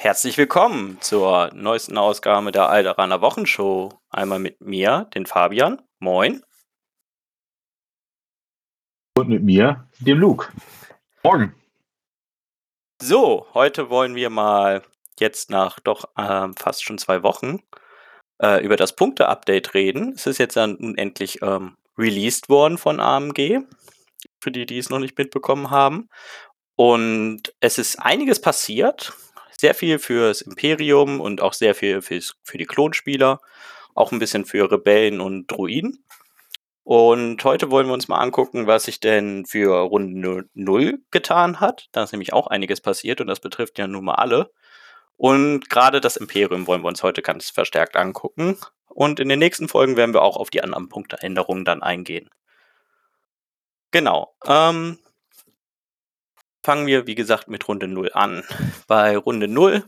Herzlich willkommen zur neuesten Ausgabe der Alderaner Wochenshow. Einmal mit mir, den Fabian. Moin. Und mit mir, dem Luke. Morgen. So, heute wollen wir mal jetzt nach doch ähm, fast schon zwei Wochen äh, über das Punkte-Update reden. Es ist jetzt dann nun endlich ähm, released worden von AMG, für die, die es noch nicht mitbekommen haben. Und es ist einiges passiert. Sehr viel fürs Imperium und auch sehr viel fürs, für die Klonspieler. Auch ein bisschen für Rebellen und Druiden. Und heute wollen wir uns mal angucken, was sich denn für Runde 0 getan hat. Da ist nämlich auch einiges passiert und das betrifft ja nun mal alle. Und gerade das Imperium wollen wir uns heute ganz verstärkt angucken. Und in den nächsten Folgen werden wir auch auf die anderen Punkteänderungen dann eingehen. Genau. Ähm, fangen wir, wie gesagt, mit Runde 0 an. Bei Runde 0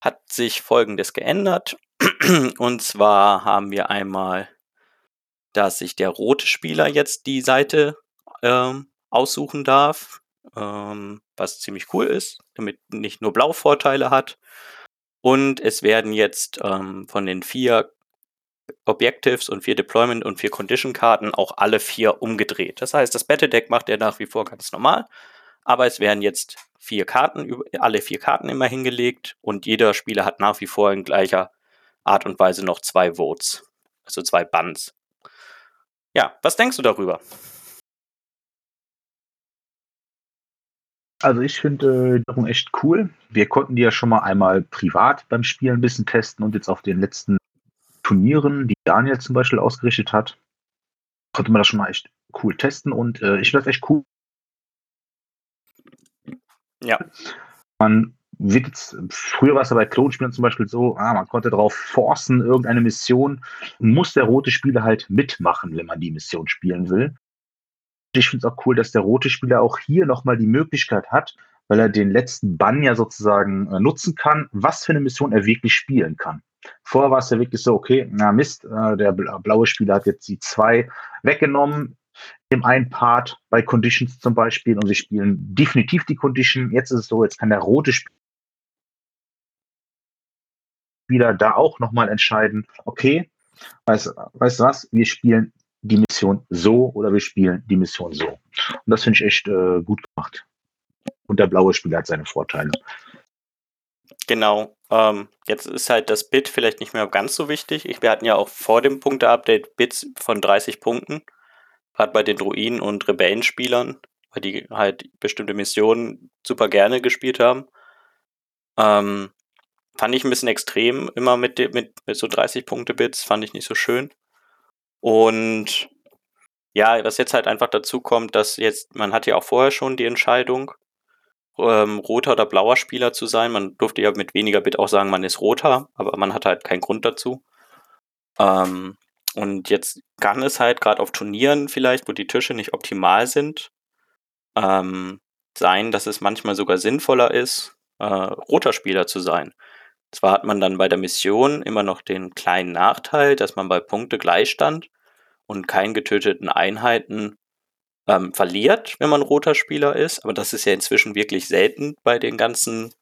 hat sich Folgendes geändert. Und zwar haben wir einmal, dass sich der rote Spieler jetzt die Seite ähm, aussuchen darf, ähm, was ziemlich cool ist, damit nicht nur Blau Vorteile hat. Und es werden jetzt ähm, von den vier Objectives und vier Deployment und vier Condition Karten auch alle vier umgedreht. Das heißt, das Battle Deck macht er nach wie vor ganz normal, aber es werden jetzt vier Karten, alle vier Karten immer hingelegt und jeder Spieler hat nach wie vor in gleicher Art und Weise noch zwei Votes, also zwei Bans. Ja, was denkst du darüber? Also ich finde äh, echt cool. Wir konnten die ja schon mal einmal privat beim Spielen ein bisschen testen und jetzt auf den letzten Turnieren, die Daniel zum Beispiel ausgerichtet hat, konnte man das schon mal echt cool testen und äh, ich finde das echt cool. Ja. Man wird jetzt, früher war es ja bei Klonspielen zum Beispiel so, ah, man konnte darauf forcen, irgendeine Mission, muss der rote Spieler halt mitmachen, wenn man die Mission spielen will. Ich finde es auch cool, dass der rote Spieler auch hier nochmal die Möglichkeit hat, weil er den letzten Bann ja sozusagen äh, nutzen kann, was für eine Mission er wirklich spielen kann. Vorher war es ja wirklich so, okay, na Mist, äh, der blaue Spieler hat jetzt die zwei weggenommen, im einen Part bei Conditions zum Beispiel und sie spielen definitiv die Condition. Jetzt ist es so, jetzt kann der rote Spieler da auch nochmal entscheiden, okay, weißt, du was, wir spielen die Mission so oder wir spielen die Mission so. Und das finde ich echt äh, gut gemacht. Und der blaue Spieler hat seine Vorteile. Genau. Ähm, jetzt ist halt das Bit vielleicht nicht mehr ganz so wichtig. Ich, wir hatten ja auch vor dem Punkte-Update Bits von 30 Punkten. Gerade bei den Druiden und Rebellenspielern, weil die halt bestimmte Missionen super gerne gespielt haben. Ähm, fand ich ein bisschen extrem, immer mit, mit, mit so 30 Punkte Bits, fand ich nicht so schön. Und ja, was jetzt halt einfach dazu kommt, dass jetzt, man hat ja auch vorher schon die Entscheidung, ähm, roter oder blauer Spieler zu sein. Man durfte ja mit weniger Bit auch sagen, man ist roter, aber man hat halt keinen Grund dazu. Ähm, und jetzt kann es halt gerade auf Turnieren vielleicht, wo die Tische nicht optimal sind, ähm, sein, dass es manchmal sogar sinnvoller ist, äh, roter Spieler zu sein. Zwar hat man dann bei der Mission immer noch den kleinen Nachteil, dass man bei Punkte Gleichstand und keinen getöteten Einheiten ähm, verliert, wenn man roter Spieler ist. Aber das ist ja inzwischen wirklich selten bei den ganzen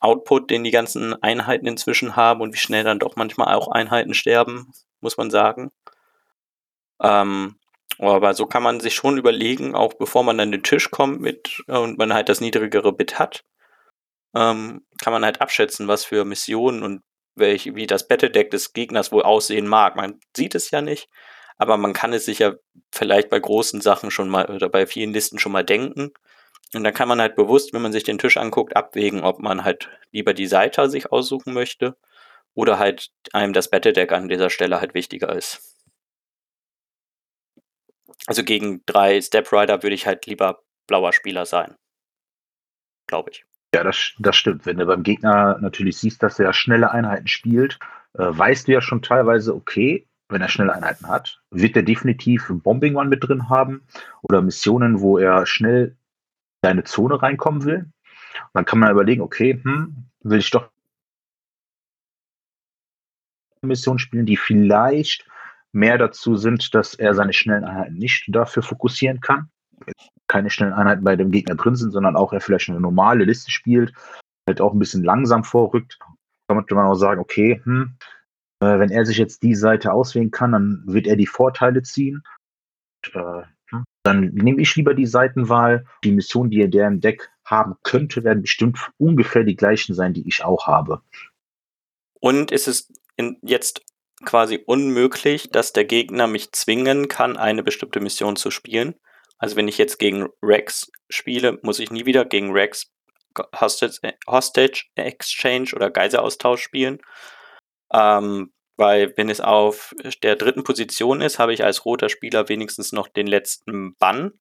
Output, den die ganzen Einheiten inzwischen haben und wie schnell dann doch manchmal auch Einheiten sterben, muss man sagen. Ähm, aber so kann man sich schon überlegen, auch bevor man an den Tisch kommt mit und man halt das niedrigere Bit hat, ähm, kann man halt abschätzen, was für Missionen und welche, wie das Battledeck des Gegners wohl aussehen mag. Man sieht es ja nicht, aber man kann es sich ja vielleicht bei großen Sachen schon mal oder bei vielen Listen schon mal denken. Und dann kann man halt bewusst, wenn man sich den Tisch anguckt, abwägen, ob man halt lieber die Seite sich aussuchen möchte oder halt einem das Battledeck an dieser Stelle halt wichtiger ist. Also gegen drei Step Rider würde ich halt lieber blauer Spieler sein. Glaube ich. Ja, das, das stimmt. Wenn du beim Gegner natürlich siehst, dass er schnelle Einheiten spielt, äh, weißt du ja schon teilweise, okay, wenn er schnelle Einheiten hat, wird er definitiv Bombing One mit drin haben oder Missionen, wo er schnell in deine Zone reinkommen will. Und dann kann man überlegen, okay, hm, will ich doch Missionen spielen, die vielleicht mehr dazu sind, dass er seine schnellen Einheiten nicht dafür fokussieren kann keine schnellen Einheiten bei dem Gegner drin sind, sondern auch er vielleicht eine normale Liste spielt, halt auch ein bisschen langsam vorrückt, kann man auch sagen, okay, hm, äh, wenn er sich jetzt die Seite auswählen kann, dann wird er die Vorteile ziehen. Und, äh, hm, dann nehme ich lieber die Seitenwahl. Die Mission, die er der im Deck haben könnte, werden bestimmt ungefähr die gleichen sein, die ich auch habe. Und ist es jetzt quasi unmöglich, dass der Gegner mich zwingen kann, eine bestimmte Mission zu spielen? Also wenn ich jetzt gegen Rex spiele, muss ich nie wieder gegen Rex Hostage, Hostage Exchange oder Geiseraustausch spielen. Ähm, weil wenn es auf der dritten Position ist, habe ich als roter Spieler wenigstens noch den letzten Bann.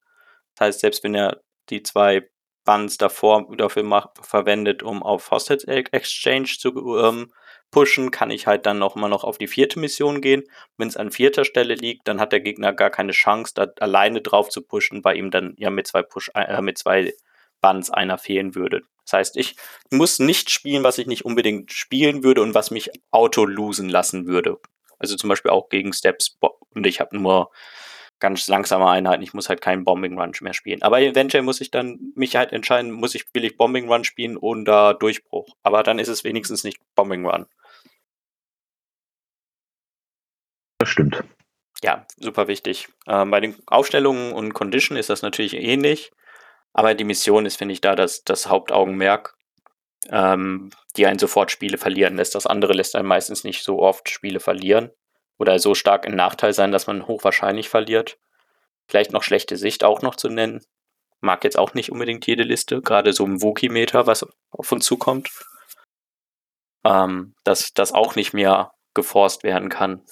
Das heißt, selbst wenn er die zwei Bands davor dafür macht, verwendet, um auf Hostage Exchange zu ähm, pushen, kann ich halt dann noch mal noch auf die vierte Mission gehen. Wenn es an vierter Stelle liegt, dann hat der Gegner gar keine Chance, da alleine drauf zu pushen, weil ihm dann ja mit zwei Push äh, mit zwei Bands einer fehlen würde. Das heißt, ich muss nicht spielen, was ich nicht unbedingt spielen würde und was mich auto losen lassen würde. Also zum Beispiel auch gegen Steps und ich habe nur ganz langsame Einheiten. Ich muss halt keinen Bombing Run mehr spielen. Aber eventuell muss ich dann mich halt entscheiden, muss ich, will ich Bombing Run spielen oder Durchbruch. Aber dann ist es wenigstens nicht Bombing Run. Das stimmt. Ja, super wichtig. Ähm, bei den Aufstellungen und Condition ist das natürlich ähnlich. Aber die Mission ist, finde ich, da das, das Hauptaugenmerk, ähm, die einen sofort Spiele verlieren lässt. Das andere lässt einen meistens nicht so oft Spiele verlieren oder so stark in Nachteil sein, dass man hochwahrscheinlich verliert. Vielleicht noch schlechte Sicht auch noch zu nennen. Mag jetzt auch nicht unbedingt jede Liste, gerade so im Wookie-Meter, was auf uns zukommt. Ähm, dass das auch nicht mehr geforst werden kann.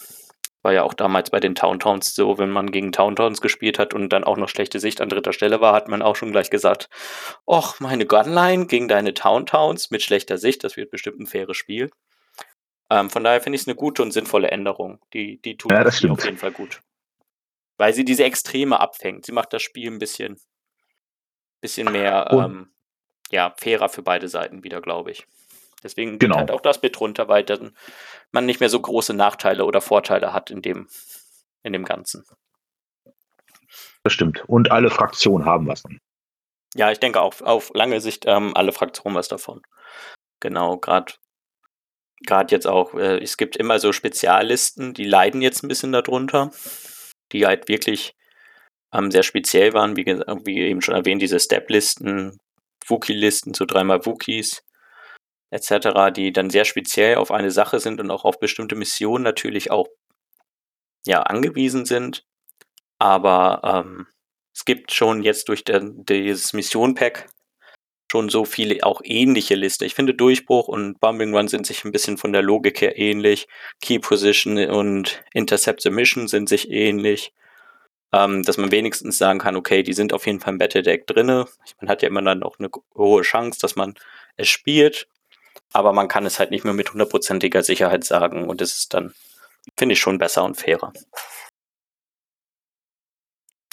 War ja auch damals bei den Towntowns so, wenn man gegen Towntowns gespielt hat und dann auch noch schlechte Sicht an dritter Stelle war, hat man auch schon gleich gesagt, och, meine Gunline gegen deine Towntowns mit schlechter Sicht, das wird bestimmt ein faires Spiel. Ähm, von daher finde ich es eine gute und sinnvolle Änderung. Die, die tut ja, auf jeden Fall gut. Weil sie diese Extreme abfängt. Sie macht das Spiel ein bisschen, bisschen mehr ähm, ja, fairer für beide Seiten wieder, glaube ich. Deswegen genau. halt auch das mit runter, weil dann man nicht mehr so große Nachteile oder Vorteile hat in dem, in dem Ganzen. Das stimmt. Und alle Fraktionen haben was. Ja, ich denke auch auf lange Sicht ähm, alle Fraktionen was davon. Genau, gerade gerade jetzt auch, äh, es gibt immer so Speziallisten, die leiden jetzt ein bisschen darunter, die halt wirklich ähm, sehr speziell waren, wie, wie eben schon erwähnt, diese Step-Listen, Wookie-Listen, so dreimal Wookies, etc., die dann sehr speziell auf eine Sache sind und auch auf bestimmte Missionen natürlich auch ja, angewiesen sind. Aber ähm, es gibt schon jetzt durch der, dieses Mission-Pack schon so viele auch ähnliche Liste. Ich finde Durchbruch und Bumbling Run sind sich ein bisschen von der Logik her ähnlich. Key Position und Intercept the Mission sind sich ähnlich. Ähm, dass man wenigstens sagen kann, okay, die sind auf jeden Fall im Battle Deck drinne. Man hat ja immer dann auch eine hohe Chance, dass man es spielt. Aber man kann es halt nicht mehr mit hundertprozentiger Sicherheit sagen. Und das ist dann, finde ich, schon besser und fairer.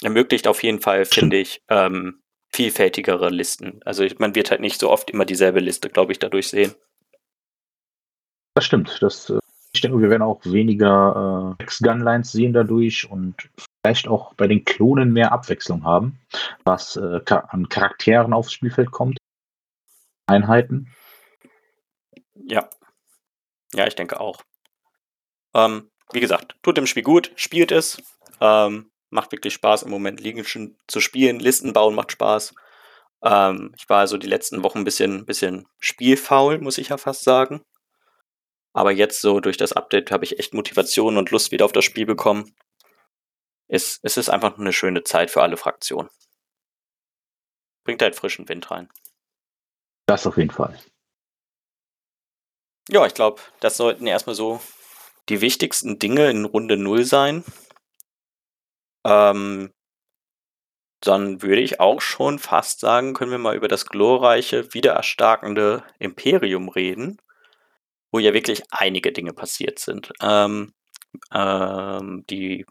Ermöglicht auf jeden Fall, finde ich, ähm, vielfältigere Listen. Also man wird halt nicht so oft immer dieselbe Liste, glaube ich, dadurch sehen. Das stimmt. Das, äh, ich denke, wir werden auch weniger äh, Gunlines sehen dadurch und vielleicht auch bei den Klonen mehr Abwechslung haben, was äh, an Charakteren aufs Spielfeld kommt. Einheiten. Ja. Ja, ich denke auch. Ähm, wie gesagt, tut dem Spiel gut, spielt es. Ähm, macht wirklich Spaß im Moment liegen schon zu spielen. Listen bauen macht Spaß. Ähm, ich war also die letzten Wochen ein bisschen, bisschen spielfaul, muss ich ja fast sagen. Aber jetzt so durch das Update habe ich echt Motivation und Lust wieder auf das Spiel bekommen. Es, es ist einfach eine schöne Zeit für alle Fraktionen. Bringt halt frischen Wind rein. Das auf jeden Fall. Ja, ich glaube, das sollten erstmal so die wichtigsten Dinge in Runde 0 sein. Ähm, dann würde ich auch schon fast sagen, können wir mal über das glorreiche, wiedererstarkende Imperium reden, wo ja wirklich einige Dinge passiert sind. Ähm, ähm, die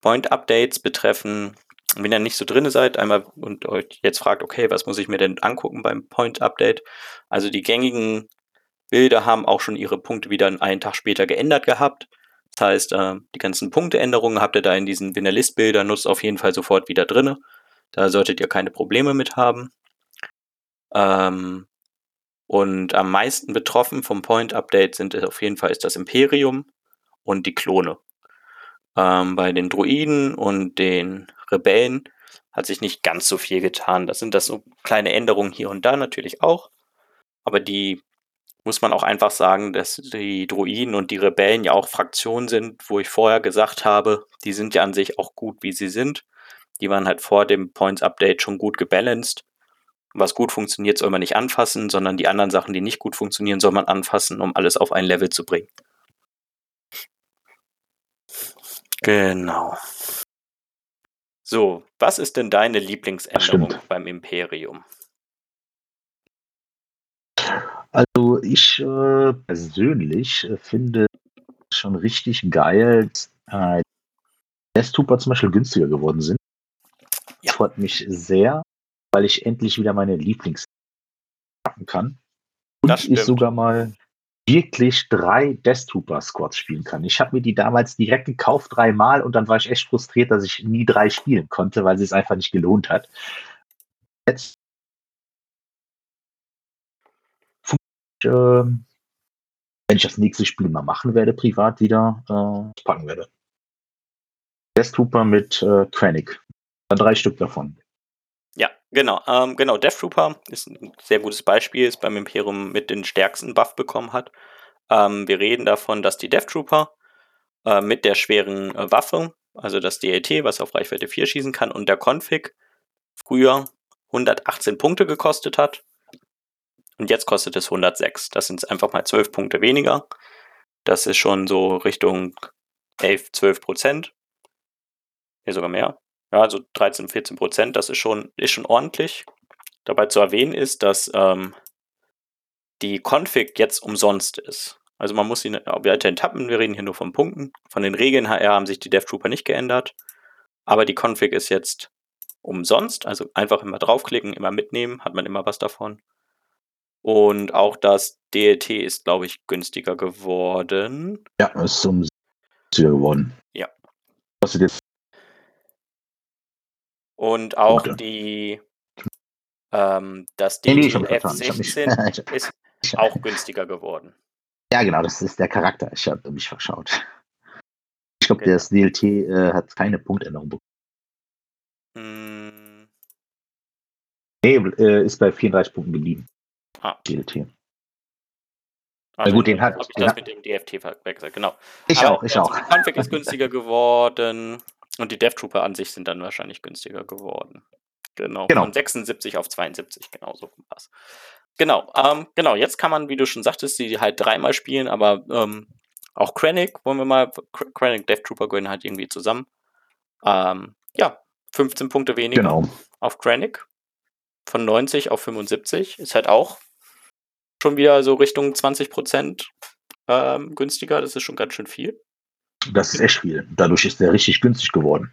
Point-Updates betreffen, wenn ihr nicht so drin seid, einmal und euch jetzt fragt, okay, was muss ich mir denn angucken beim Point-Update? Also die gängigen Bilder haben auch schon ihre Punkte wieder einen Tag später geändert gehabt. Das heißt, äh, die ganzen Punkteänderungen habt ihr da in diesen Winner-List-Bildern, nutzt auf jeden Fall sofort wieder drin. Da solltet ihr keine Probleme mit haben. Ähm, Und am meisten betroffen vom Point-Update sind es auf jeden Fall ist das Imperium und die Klone. Ähm, bei den Druiden und den Rebellen hat sich nicht ganz so viel getan. Das sind das so kleine Änderungen hier und da natürlich auch. Aber die muss man auch einfach sagen, dass die Druiden und die Rebellen ja auch Fraktionen sind, wo ich vorher gesagt habe, die sind ja an sich auch gut, wie sie sind. Die waren halt vor dem Points Update schon gut gebalanced. Was gut funktioniert, soll man nicht anfassen, sondern die anderen Sachen, die nicht gut funktionieren, soll man anfassen, um alles auf ein Level zu bringen. Genau. So, was ist denn deine Lieblingsänderung beim Imperium? Also ich äh, persönlich äh, finde schon richtig geil, dass äh, Deathtrooper zum Beispiel günstiger geworden sind. Ja. Freut mich sehr, weil ich endlich wieder meine Lieblings packen kann. Und ich sogar mal wirklich drei Death Trooper Squads spielen kann. Ich habe mir die damals direkt gekauft, dreimal, und dann war ich echt frustriert, dass ich nie drei spielen konnte, weil sie es einfach nicht gelohnt hat. Jetzt wenn ich das nächste Spiel mal machen werde, privat wieder, äh, packen werde. Death Trooper mit äh, Krennic. Drei Stück davon. Ja, genau. Ähm, genau, Death Trooper ist ein sehr gutes Beispiel, ist beim Imperium mit den stärksten Buff bekommen hat. Ähm, wir reden davon, dass die Death Trooper äh, mit der schweren äh, Waffe, also das DLT, was auf Reichweite 4 schießen kann, und der Config früher 118 Punkte gekostet hat. Und jetzt kostet es 106. Das sind einfach mal 12 Punkte weniger. Das ist schon so Richtung 11, 12 Prozent. Hier sogar mehr. Ja, also 13, 14 Prozent, das ist schon, ist schon ordentlich. Dabei zu erwähnen ist, dass ähm, die Config jetzt umsonst ist. Also man muss sie weiterhin tappen, wir reden hier nur von Punkten. Von den Regeln HR haben sich die DevTrooper nicht geändert. Aber die Config ist jetzt umsonst, also einfach immer draufklicken, immer mitnehmen, hat man immer was davon. Und auch das DLT ist, glaube ich, günstiger geworden. Ja, ist günstiger geworden. Ja. Kostet jetzt und auch Punkte. die ähm, das DTF F16 ist auch günstiger geworden. Ja, genau, das ist der Charakter. Ich habe mich verschaut. Ich glaube, genau. das DLT äh, hat keine Punktänderung bekommen. Mm. Nee, äh, ist bei 34 Punkten geblieben. Ah. DLT. Also, gut, den hat ich den das mit dem DFT verwechselt, genau. Ich Aber auch, ich auch. Config ist günstiger geworden. Und die Death Trooper an sich sind dann wahrscheinlich günstiger geworden. Genau, genau. von 76 auf 72, genau so was. Genau, ähm, genau, jetzt kann man, wie du schon sagtest, die halt dreimal spielen, aber ähm, auch Krennic, wollen wir mal, Krennic, Death Trooper gehören halt irgendwie zusammen. Ähm, ja, 15 Punkte weniger genau. auf Krennic. Von 90 auf 75 ist halt auch schon wieder so Richtung 20 Prozent ähm, günstiger. Das ist schon ganz schön viel. Das ist echt viel. Dadurch ist der richtig günstig geworden.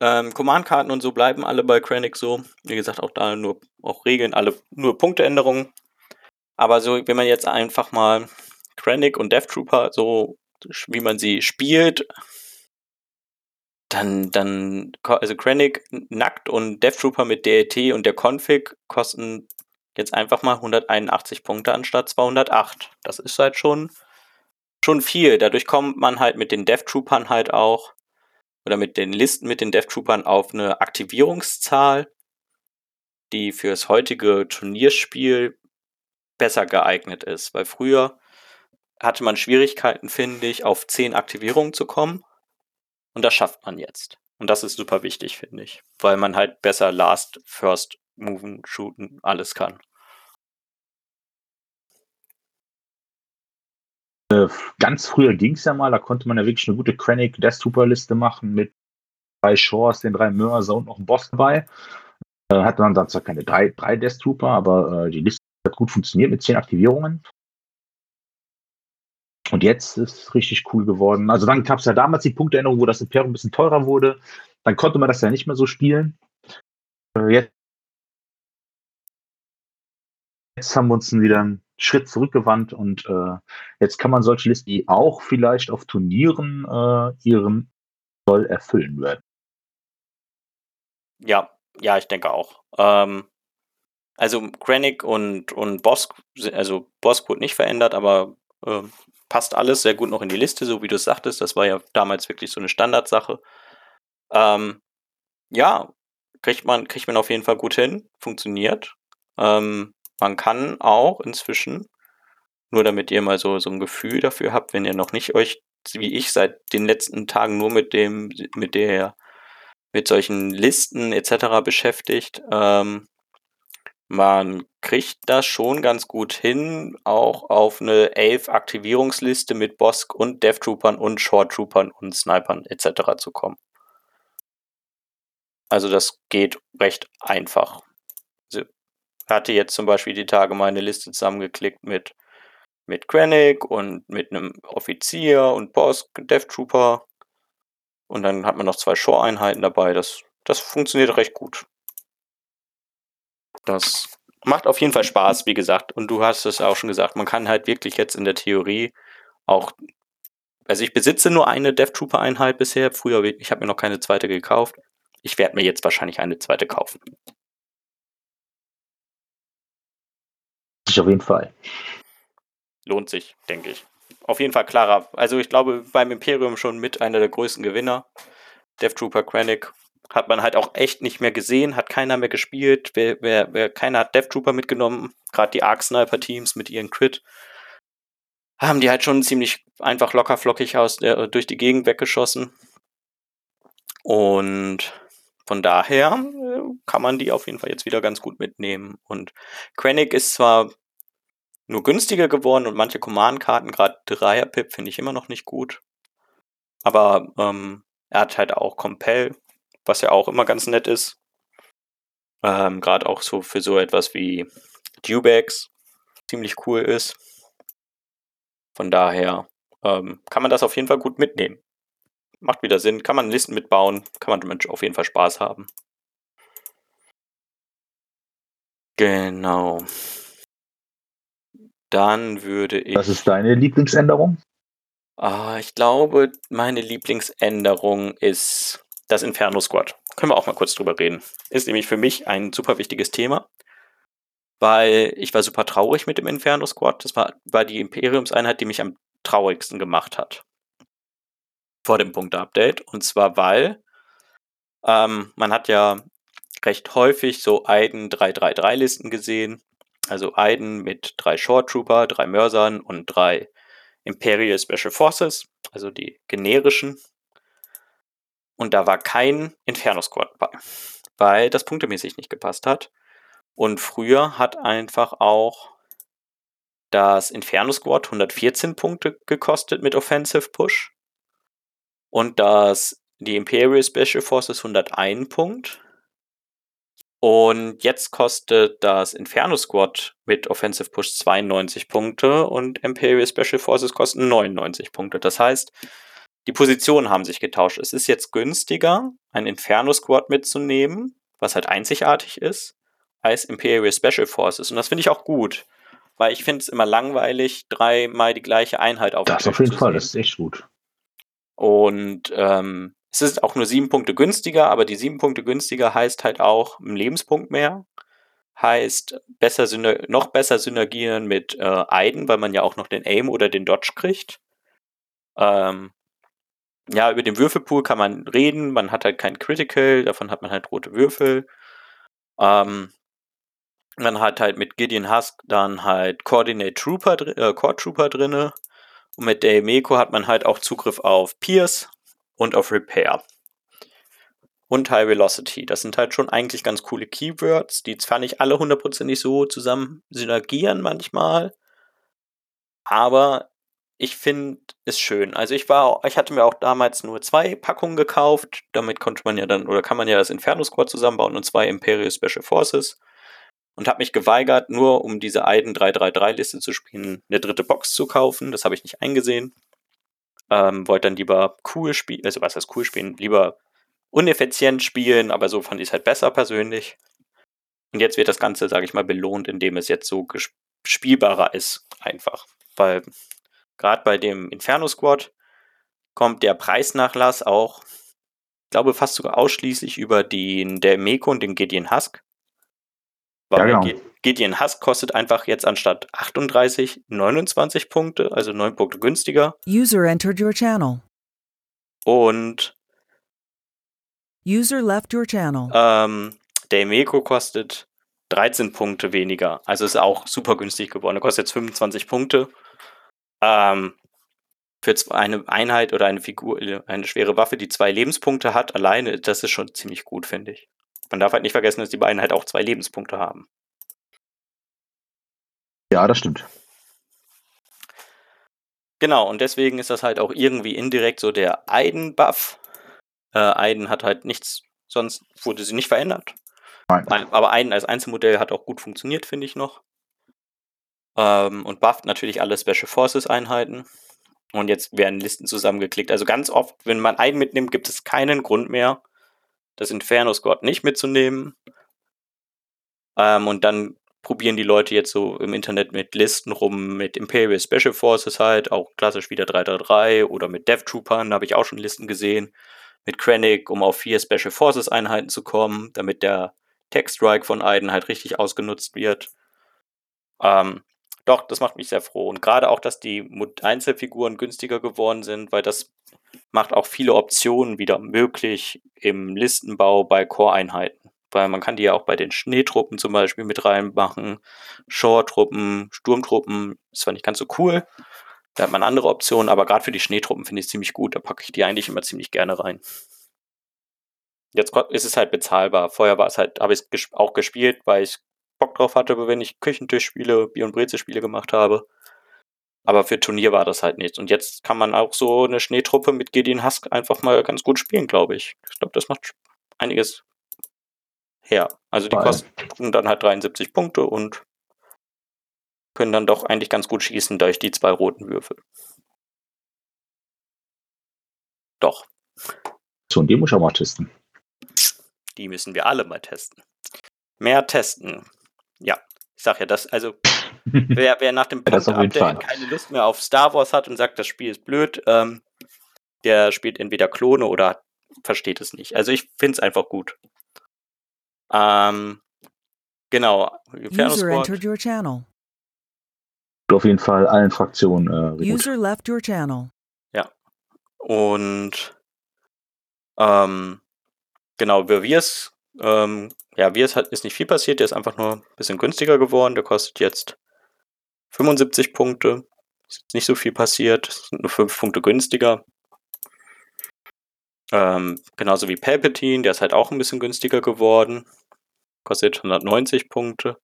Ähm, Command-Karten und so bleiben alle bei Krennic so. Wie gesagt, auch da nur auch Regeln, alle nur Punkteänderungen. Aber so, wenn man jetzt einfach mal Krennic und Death Trooper so, wie man sie spielt, dann, dann, also Krennic nackt und Death Trooper mit DLT und der Config kosten jetzt einfach mal 181 Punkte anstatt 208. Das ist halt schon schon viel. Dadurch kommt man halt mit den Death Troopern halt auch oder mit den Listen mit den Death Troopern auf eine Aktivierungszahl, die fürs heutige Turnierspiel besser geeignet ist. Weil früher hatte man Schwierigkeiten, finde ich, auf 10 Aktivierungen zu kommen. Und das schafft man jetzt. Und das ist super wichtig, finde ich. Weil man halt besser Last, First, Moven, Shooten, alles kann. Äh, ganz früher ging es ja mal, da konnte man ja wirklich eine gute Krennic Death Trooper Liste machen mit drei Shores, den drei Mörser und noch einem Boss dabei. Äh, hatte man dann zwar keine drei, drei Death Trooper, aber äh, die Liste hat gut funktioniert mit zehn Aktivierungen. Und jetzt ist es richtig cool geworden. Also dann gab es ja damals die Punktänderung, wo das Imperium ein bisschen teurer wurde. Dann konnte man das ja nicht mehr so spielen. Äh, jetzt, jetzt haben wir uns wieder Schritt zurückgewandt und äh, jetzt kann man solche Listen, die auch vielleicht auf Turnieren äh, ihren Soll erfüllen werden. Ja, ja, ich denke auch. Ähm, also Krennic und, und Bosk, also Bosk wurde nicht verändert, aber äh, passt alles sehr gut noch in die Liste, so wie du es sagtest. Das war ja damals wirklich so eine Standardsache. Ähm, ja, kriegt man, kriegt man auf jeden Fall gut hin, funktioniert. Ähm, man kann auch inzwischen, nur damit ihr mal so, so ein Gefühl dafür habt, wenn ihr noch nicht euch, wie ich, seit den letzten Tagen nur mit dem, mit der, mit solchen Listen etc. beschäftigt, ähm, man kriegt das schon ganz gut hin, auch auf eine Elf-Aktivierungsliste mit Bosk und Death Troopern und Short Troopern und Snipern etc. zu kommen. Also das geht recht einfach. Hatte jetzt zum Beispiel die Tage meine Liste zusammengeklickt mit, mit Krennic und mit einem Offizier und Bosk, Death Trooper. Und dann hat man noch zwei Shore-Einheiten dabei. Das, das funktioniert recht gut. Das macht auf jeden Fall Spaß, wie gesagt. Und du hast es auch schon gesagt, man kann halt wirklich jetzt in der Theorie auch. Also ich besitze nur eine Death Trooper Einheit bisher. Früher, ich habe mir noch keine zweite gekauft. Ich werde mir jetzt wahrscheinlich eine zweite kaufen. Sich auf jeden Fall. Lohnt sich, denke ich. Auf jeden Fall klarer. Also ich glaube beim Imperium schon mit einer der größten Gewinner. Death Trooper Krennic hat man halt auch echt nicht mehr gesehen, hat keiner mehr gespielt. Wer, wer, wer keiner hat Death Trooper mitgenommen, gerade die Arc Sniper Teams mit ihren Crit, haben die halt schon ziemlich einfach locker flockig aus der, durch die Gegend weggeschossen. Und von daher äh, kann man die auf jeden Fall jetzt wieder ganz gut mitnehmen. Und Krennic ist zwar nur günstiger geworden und manche Command-Karten, gerade Dreier-Pip, finde ich immer noch nicht gut. Aber ähm, er hat halt auch Compel, was ja auch immer ganz nett ist. Ähm, Gerade auch so für so etwas wie Dewbacks ziemlich cool ist. Von daher ähm, kann man das auf jeden Fall gut mitnehmen. Macht wieder Sinn, kann man Listen mitbauen, kann man auf jeden Fall Spaß haben. Genau. Dann würde ich. Was ist deine Lieblingsänderung? Ah, ich glaube, meine Lieblingsänderung ist das Inferno Squad. Können wir auch mal kurz drüber reden. Ist nämlich für mich ein super wichtiges Thema, weil ich war super traurig mit dem Inferno Squad. Das war, war die Imperiumseinheit, die mich am traurigsten gemacht hat. Vor dem Punkte-Update. Und zwar, weil ähm, man hat ja recht häufig so Aiden 333-Listen gesehen. Also Aiden mit drei Short Trooper, drei Mörsern und drei Imperial Special Forces, also die generischen und da war kein Inferno-Squad bei, weil das punktemäßig nicht gepasst hat. Und früher hat einfach auch das Inferno Squad 114 Punkte gekostet mit Offensive Push. Und das, die Imperial Special Forces 101 Punkt. Und jetzt kostet das Inferno Squad mit Offensive Push 92 Punkte und Imperial Special Forces kosten 99 Punkte. Das heißt, die Positionen haben sich getauscht. Es ist jetzt günstiger, ein Inferno Squad mitzunehmen, was halt einzigartig ist, als Imperial Special Forces. Und das finde ich auch gut, weil ich finde es immer langweilig, dreimal die gleiche Einheit auf Das auf jeden Fall, das ist echt gut. Und ähm, es ist auch nur sieben Punkte günstiger, aber die sieben Punkte günstiger heißt halt auch ein Lebenspunkt mehr. Heißt besser noch besser synergieren mit äh, Aiden, weil man ja auch noch den Aim oder den Dodge kriegt. Ähm, ja, über den Würfelpool kann man reden. Man hat halt kein Critical, davon hat man halt rote Würfel. Ähm, man hat halt mit Gideon Husk dann halt Coordinate Trooper, äh, Core Trooper drinne. Und mit Meko hat man halt auch Zugriff auf Pierce und auf Repair. Und High Velocity. Das sind halt schon eigentlich ganz coole Keywords, die zwar nicht alle hundertprozentig so zusammen synergieren manchmal, aber ich finde es schön. Also ich war, ich hatte mir auch damals nur zwei Packungen gekauft. Damit konnte man ja dann, oder kann man ja das Inferno Squad zusammenbauen und zwei Imperial Special Forces. Und habe mich geweigert, nur um diese Aiden 333-Liste zu spielen, eine dritte Box zu kaufen. Das habe ich nicht eingesehen. Ähm, wollte dann lieber cool spielen, also was heißt cool spielen, lieber uneffizient spielen, aber so fand ich es halt besser persönlich. Und jetzt wird das Ganze, sage ich mal, belohnt, indem es jetzt so spielbarer ist, einfach. Weil Gerade bei dem Inferno Squad kommt der Preisnachlass auch, ich glaube, fast sogar ausschließlich über den der Meko und den Gideon Husk. Weil ja, genau. Gideon Husk kostet einfach jetzt anstatt 38 29 Punkte, also 9 Punkte günstiger. User entered your channel. Und User left your channel. Ähm, der Emeko kostet 13 Punkte weniger. Also ist auch super günstig geworden. Er kostet jetzt 25 Punkte. Ähm, für eine Einheit oder eine Figur, eine schwere Waffe, die zwei Lebenspunkte hat, alleine, das ist schon ziemlich gut, finde ich. Man darf halt nicht vergessen, dass die beiden halt auch zwei Lebenspunkte haben. Ja, das stimmt. Genau, und deswegen ist das halt auch irgendwie indirekt so der Aiden-Buff. Äh, Aiden hat halt nichts, sonst wurde sie nicht verändert. Nein. Aber Aiden als Einzelmodell hat auch gut funktioniert, finde ich noch. Ähm, und bufft natürlich alle Special Forces Einheiten. Und jetzt werden Listen zusammengeklickt. Also ganz oft, wenn man Aiden mitnimmt, gibt es keinen Grund mehr, das Inferno Squad nicht mitzunehmen. Ähm, und dann probieren die Leute jetzt so im Internet mit Listen rum, mit Imperial Special Forces halt, auch klassisch wieder 333 oder mit Death Troopern, da habe ich auch schon Listen gesehen, mit Krennic, um auf vier Special Forces Einheiten zu kommen, damit der Tech Strike von Aiden halt richtig ausgenutzt wird. Ähm, doch, das macht mich sehr froh. Und gerade auch, dass die Einzelfiguren günstiger geworden sind, weil das macht auch viele Optionen wieder möglich im Listenbau bei Core-Einheiten weil man kann die ja auch bei den Schneetruppen zum Beispiel mit reinmachen, Shore-Truppen, Sturmtruppen, ist zwar nicht ganz so cool, da hat man andere Optionen, aber gerade für die Schneetruppen finde ich es ziemlich gut, da packe ich die eigentlich immer ziemlich gerne rein. Jetzt ist es halt bezahlbar. Vorher war es halt, habe ich es auch gespielt, weil ich Bock drauf hatte, wenn ich Küchentischspiele, Bier- und Brezelspiele gemacht habe. Aber für Turnier war das halt nicht. Und jetzt kann man auch so eine Schneetruppe mit Gideon Husk einfach mal ganz gut spielen, glaube ich. Ich glaube, das macht einiges her. Also die kosten dann halt 73 Punkte und können dann doch eigentlich ganz gut schießen durch die zwei roten Würfel. Doch. So, und die muss ich auch mal testen. Die müssen wir alle mal testen. Mehr testen. Ja, ich sag ja, das, also wer, wer nach dem Punkt-Update keine Lust mehr auf Star Wars hat und sagt, das Spiel ist blöd, ähm, der spielt entweder Klone oder versteht es nicht. Also ich finde es einfach gut. Ähm, genau. User entered your channel. Auf jeden Fall allen Fraktionen. Äh, User left your channel. Ja. Und ähm, genau, Verviers, ähm, ja, Viers hat, ist nicht viel passiert, der ist einfach nur ein bisschen günstiger geworden. Der kostet jetzt 75 Punkte. Ist nicht so viel passiert, sind nur 5 Punkte günstiger. Ähm, genauso wie Palpatine, der ist halt auch ein bisschen günstiger geworden kostet 190 Punkte.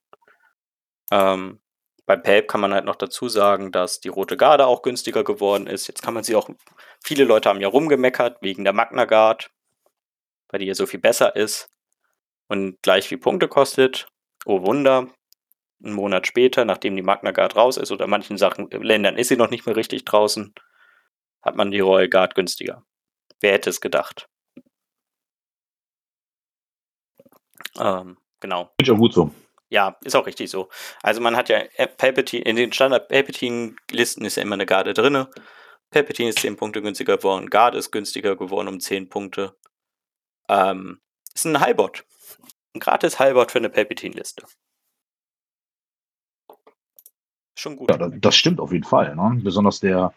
Ähm, bei Pelp kann man halt noch dazu sagen, dass die Rote Garde auch günstiger geworden ist. Jetzt kann man sie auch, viele Leute haben ja rumgemeckert wegen der Magna Guard, weil die ja so viel besser ist und gleich viel Punkte kostet. Oh Wunder, einen Monat später, nachdem die Magna Guard raus ist oder manchen Sachen, Ländern ist sie noch nicht mehr richtig draußen, hat man die Royal Guard günstiger. Wer hätte es gedacht? Ähm, Genau. Ich auch gut so. Ja, ist auch richtig so. Also man hat ja Palpatine, in den Standard Palpatine-Listen ist ja immer eine Garde drin. Palpatine ist 10 Punkte günstiger geworden, Garde ist günstiger geworden um 10 Punkte. Ähm, ist ein Highbot. Ein gratis Highbot für eine Palpatine-Liste. Schon gut. Ja, das stimmt auf jeden Fall. Ne? Besonders der,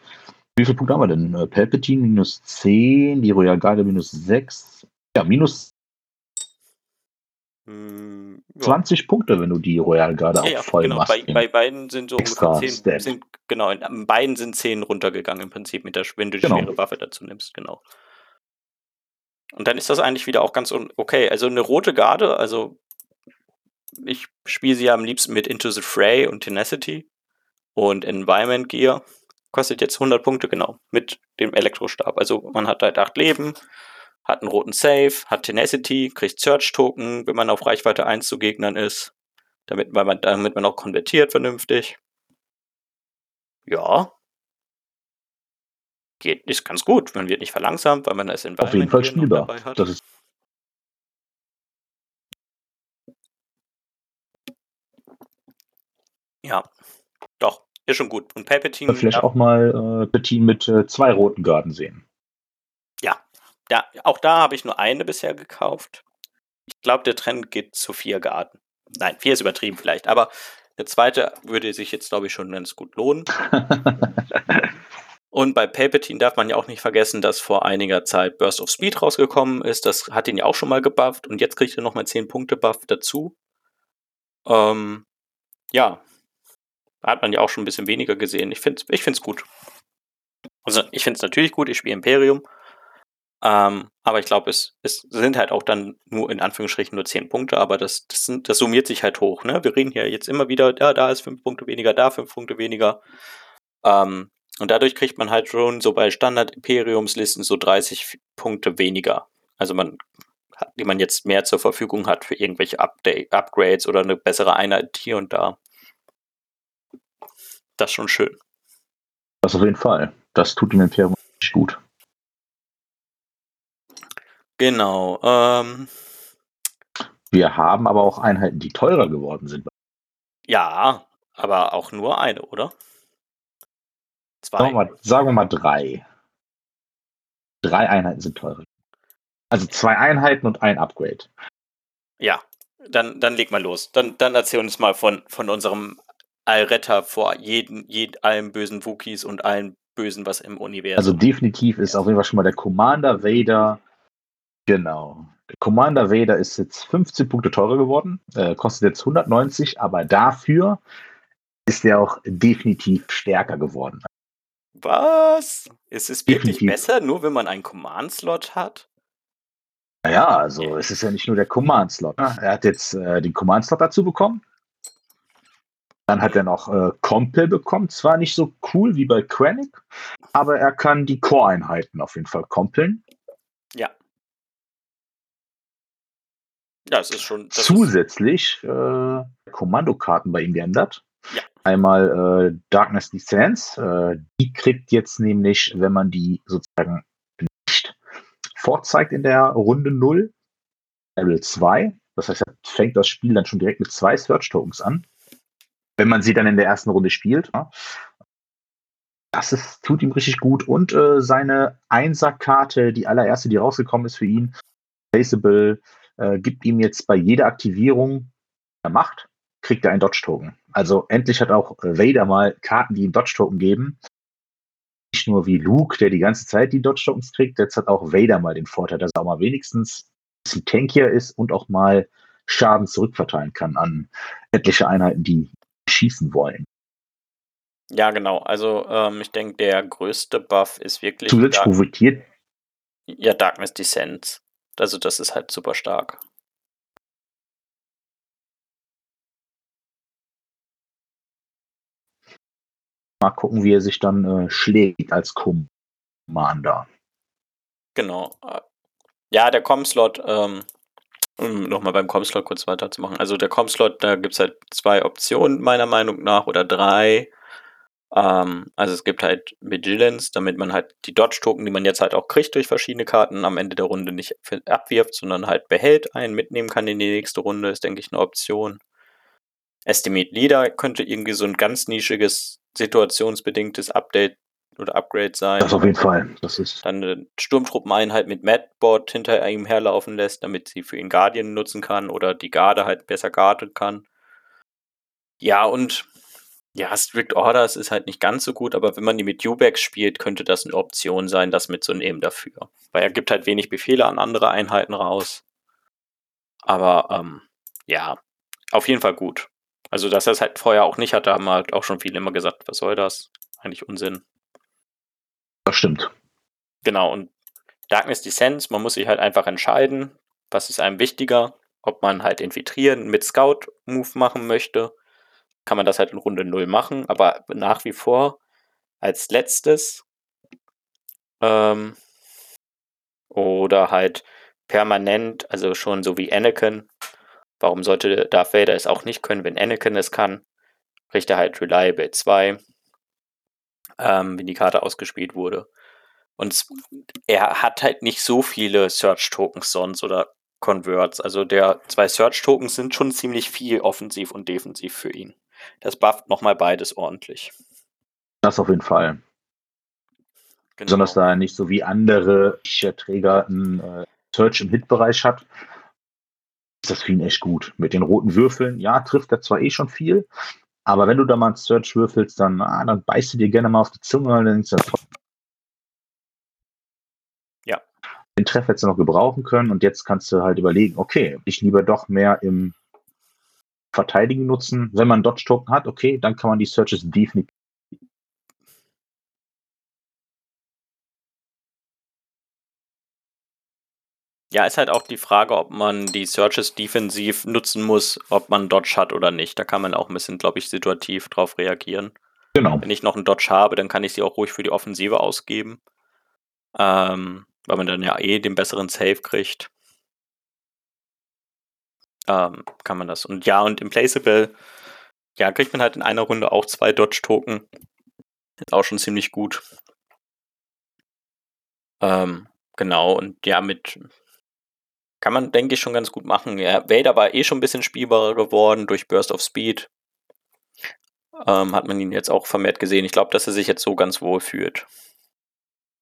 wie viele Punkte haben wir denn? Äh, Palpatine minus 10, die Royal Garde minus 6. Ja, minus 20 hm, Punkte, wenn du die Royal Garde ja, auch ja, voll genau. machst. Bei, bei, beiden sind so ungefähr 10, sind, genau, in beiden sind 10 runtergegangen im Prinzip, mit der, wenn du die genau. schwere Waffe dazu nimmst, genau. Und dann ist das eigentlich wieder auch ganz okay. Also eine rote Garde, also ich spiele sie ja am liebsten mit Into the Fray und Tenacity und Environment Gear. Kostet jetzt 100 Punkte, genau, mit dem Elektrostab. Also man hat halt 8 Leben, hat einen roten Save, hat Tenacity, kriegt Search-Token, wenn man auf Reichweite 1 zu Gegnern ist, damit, man, damit man auch konvertiert vernünftig. Ja. Geht, ist ganz gut. Man wird nicht verlangsamt, weil man das Environment Auf jeden Fall spielbar. Das ist ja, doch, ist schon gut. Und Palpatine. Vielleicht ja. auch mal äh, Team mit äh, zwei roten Garden sehen. Ja, auch da habe ich nur eine bisher gekauft. Ich glaube, der Trend geht zu vier Garten. nein, vier ist übertrieben vielleicht, aber der zweite würde sich jetzt, glaube ich, schon ganz gut lohnen. Und bei Palpatine darf man ja auch nicht vergessen, dass vor einiger Zeit Burst of Speed rausgekommen ist. Das hat ihn ja auch schon mal gebufft und jetzt kriegt er nochmal 10 Punkte Buff dazu. Ähm, ja, hat man ja auch schon ein bisschen weniger gesehen. Ich finde es ich gut. Also ich finde es natürlich gut, ich spiele Imperium. Ähm, aber ich glaube, es, es sind halt auch dann nur in Anführungsstrichen nur 10 Punkte, aber das, das, sind, das summiert sich halt hoch. Ne? Wir reden hier jetzt immer wieder, ja, da ist 5 Punkte weniger, da 5 Punkte weniger. Ähm, und dadurch kriegt man halt schon so bei Standard-Imperiumslisten so 30 Punkte weniger. Also man, die man jetzt mehr zur Verfügung hat für irgendwelche Update, Upgrades oder eine bessere Einheit hier und da. Das ist schon schön. Das auf jeden Fall. Das tut dem Imperium nicht gut. Genau. Ähm, wir haben aber auch Einheiten, die teurer geworden sind. Ja, aber auch nur eine, oder? Zwei. Sagen wir mal, sagen wir mal drei. Drei Einheiten sind teurer. Also zwei Einheiten und ein Upgrade. Ja, dann, dann leg mal los. Dann, dann erzähl uns mal von, von unserem Allretter vor jeden, jeden, allen bösen Wookies und allen Bösen, was im Universum. Also definitiv ist auf jeden Fall schon mal der Commander Vader. Genau. Der Commander Vader ist jetzt 15 Punkte teurer geworden, äh, kostet jetzt 190, aber dafür ist er auch definitiv stärker geworden. Was? Ist es wirklich besser, nur wenn man einen Command-Slot hat? Naja, also es ist ja nicht nur der Command-Slot. Ne? Er hat jetzt äh, den Command-Slot dazu bekommen. Dann hat er noch äh, Compel bekommen. Zwar nicht so cool wie bei Krennic, aber er kann die Core-Einheiten auf jeden Fall kompeln. Ja. Ja, es ist schon. Zusätzlich äh, Kommandokarten bei ihm geändert. Einmal äh, Darkness Descents. Äh, die kriegt jetzt nämlich, wenn man die sozusagen nicht vorzeigt in der Runde 0, Level 2. Das heißt, fängt das Spiel dann schon direkt mit zwei Search Tokens an. Wenn man sie dann in der ersten Runde spielt. Ja. Das ist, tut ihm richtig gut. Und äh, seine Einserkarte, die allererste, die rausgekommen ist für ihn, Placeable, äh, gibt ihm jetzt bei jeder Aktivierung Macht kriegt er einen Dodge-Token. Also endlich hat auch Vader mal Karten, die einen Dodge-Token geben. Nicht nur wie Luke, der die ganze Zeit die Dodge-Tokens kriegt, jetzt hat auch Vader mal den Vorteil, dass er auch mal wenigstens ein bisschen tankier ist und auch mal Schaden zurückverteilen kann an etliche Einheiten, die schießen wollen. Ja, genau. Also ähm, ich denke, der größte Buff ist wirklich. Zusätzlich Dark profitiert. Ja, Darkness Descent. Also das ist halt super stark. Mal gucken, wie er sich dann äh, schlägt als Commander. Genau. Ja, der Com-Slot, ähm, um nochmal beim Com-Slot kurz weiterzumachen. Also der Com-Slot, da gibt es halt zwei Optionen meiner Meinung nach oder drei. Ähm, also es gibt halt Vigilance, damit man halt die Dodge-Token, die man jetzt halt auch kriegt durch verschiedene Karten, am Ende der Runde nicht abwirft, sondern halt behält, einen mitnehmen kann in die nächste Runde, ist, denke ich, eine Option. Estimate Leader könnte irgendwie so ein ganz nischiges situationsbedingtes Update oder Upgrade sein. Das auf jeden Fall. Das ist dann eine Sturmtruppeneinheit mit Madbot hinter ihm herlaufen lässt, damit sie für ihn Guardian nutzen kann oder die Garde halt besser guarden kann. Ja, und ja, Strict Orders ist halt nicht ganz so gut, aber wenn man die mit U-Backs spielt, könnte das eine Option sein, das mitzunehmen dafür. Weil er gibt halt wenig Befehle an andere Einheiten raus. Aber ähm, ja, auf jeden Fall gut. Also, dass er es halt vorher auch nicht hatte, haben halt auch schon viele immer gesagt, was soll das? Eigentlich Unsinn. Das stimmt. Genau, und Darkness Descent, man muss sich halt einfach entscheiden, was ist einem wichtiger, ob man halt infiltrieren mit Scout-Move machen möchte, kann man das halt in Runde 0 machen, aber nach wie vor als letztes ähm, oder halt permanent, also schon so wie Anakin, Warum sollte Darth Vader es auch nicht können, wenn Anakin es kann? Kriegt er halt Reliable 2, ähm, wenn die Karte ausgespielt wurde. Und er hat halt nicht so viele Search-Tokens sonst oder Converts. Also der zwei Search-Tokens sind schon ziemlich viel offensiv und defensiv für ihn. Das bufft nochmal beides ordentlich. Das auf jeden Fall. Genau. Besonders da er nicht so wie andere Träger einen äh, Search im Hit-Bereich hat, ist das für ihn echt gut. Mit den roten Würfeln, ja, trifft er zwar eh schon viel, aber wenn du da mal einen Search würfelst, dann, ah, dann beißt du dir gerne mal auf die Zunge und dann denkst du, Ja. den Treffer hättest du noch gebrauchen können und jetzt kannst du halt überlegen, okay, ich lieber doch mehr im Verteidigen nutzen. Wenn man Dodge-Token hat, okay, dann kann man die Searches definitiv Ja, ist halt auch die Frage, ob man die Searches defensiv nutzen muss, ob man Dodge hat oder nicht. Da kann man auch ein bisschen, glaube ich, situativ drauf reagieren. Genau. Wenn ich noch einen Dodge habe, dann kann ich sie auch ruhig für die Offensive ausgeben. Ähm, weil man dann ja eh den besseren Save kriegt. Ähm, kann man das. Und ja, und im Placeable, ja, kriegt man halt in einer Runde auch zwei Dodge-Token. Ist auch schon ziemlich gut. Ähm, genau, und ja, mit kann man, denke ich, schon ganz gut machen. Ja, Vader war eh schon ein bisschen spielbarer geworden durch Burst of Speed. Ähm, hat man ihn jetzt auch vermehrt gesehen. Ich glaube, dass er sich jetzt so ganz wohl fühlt.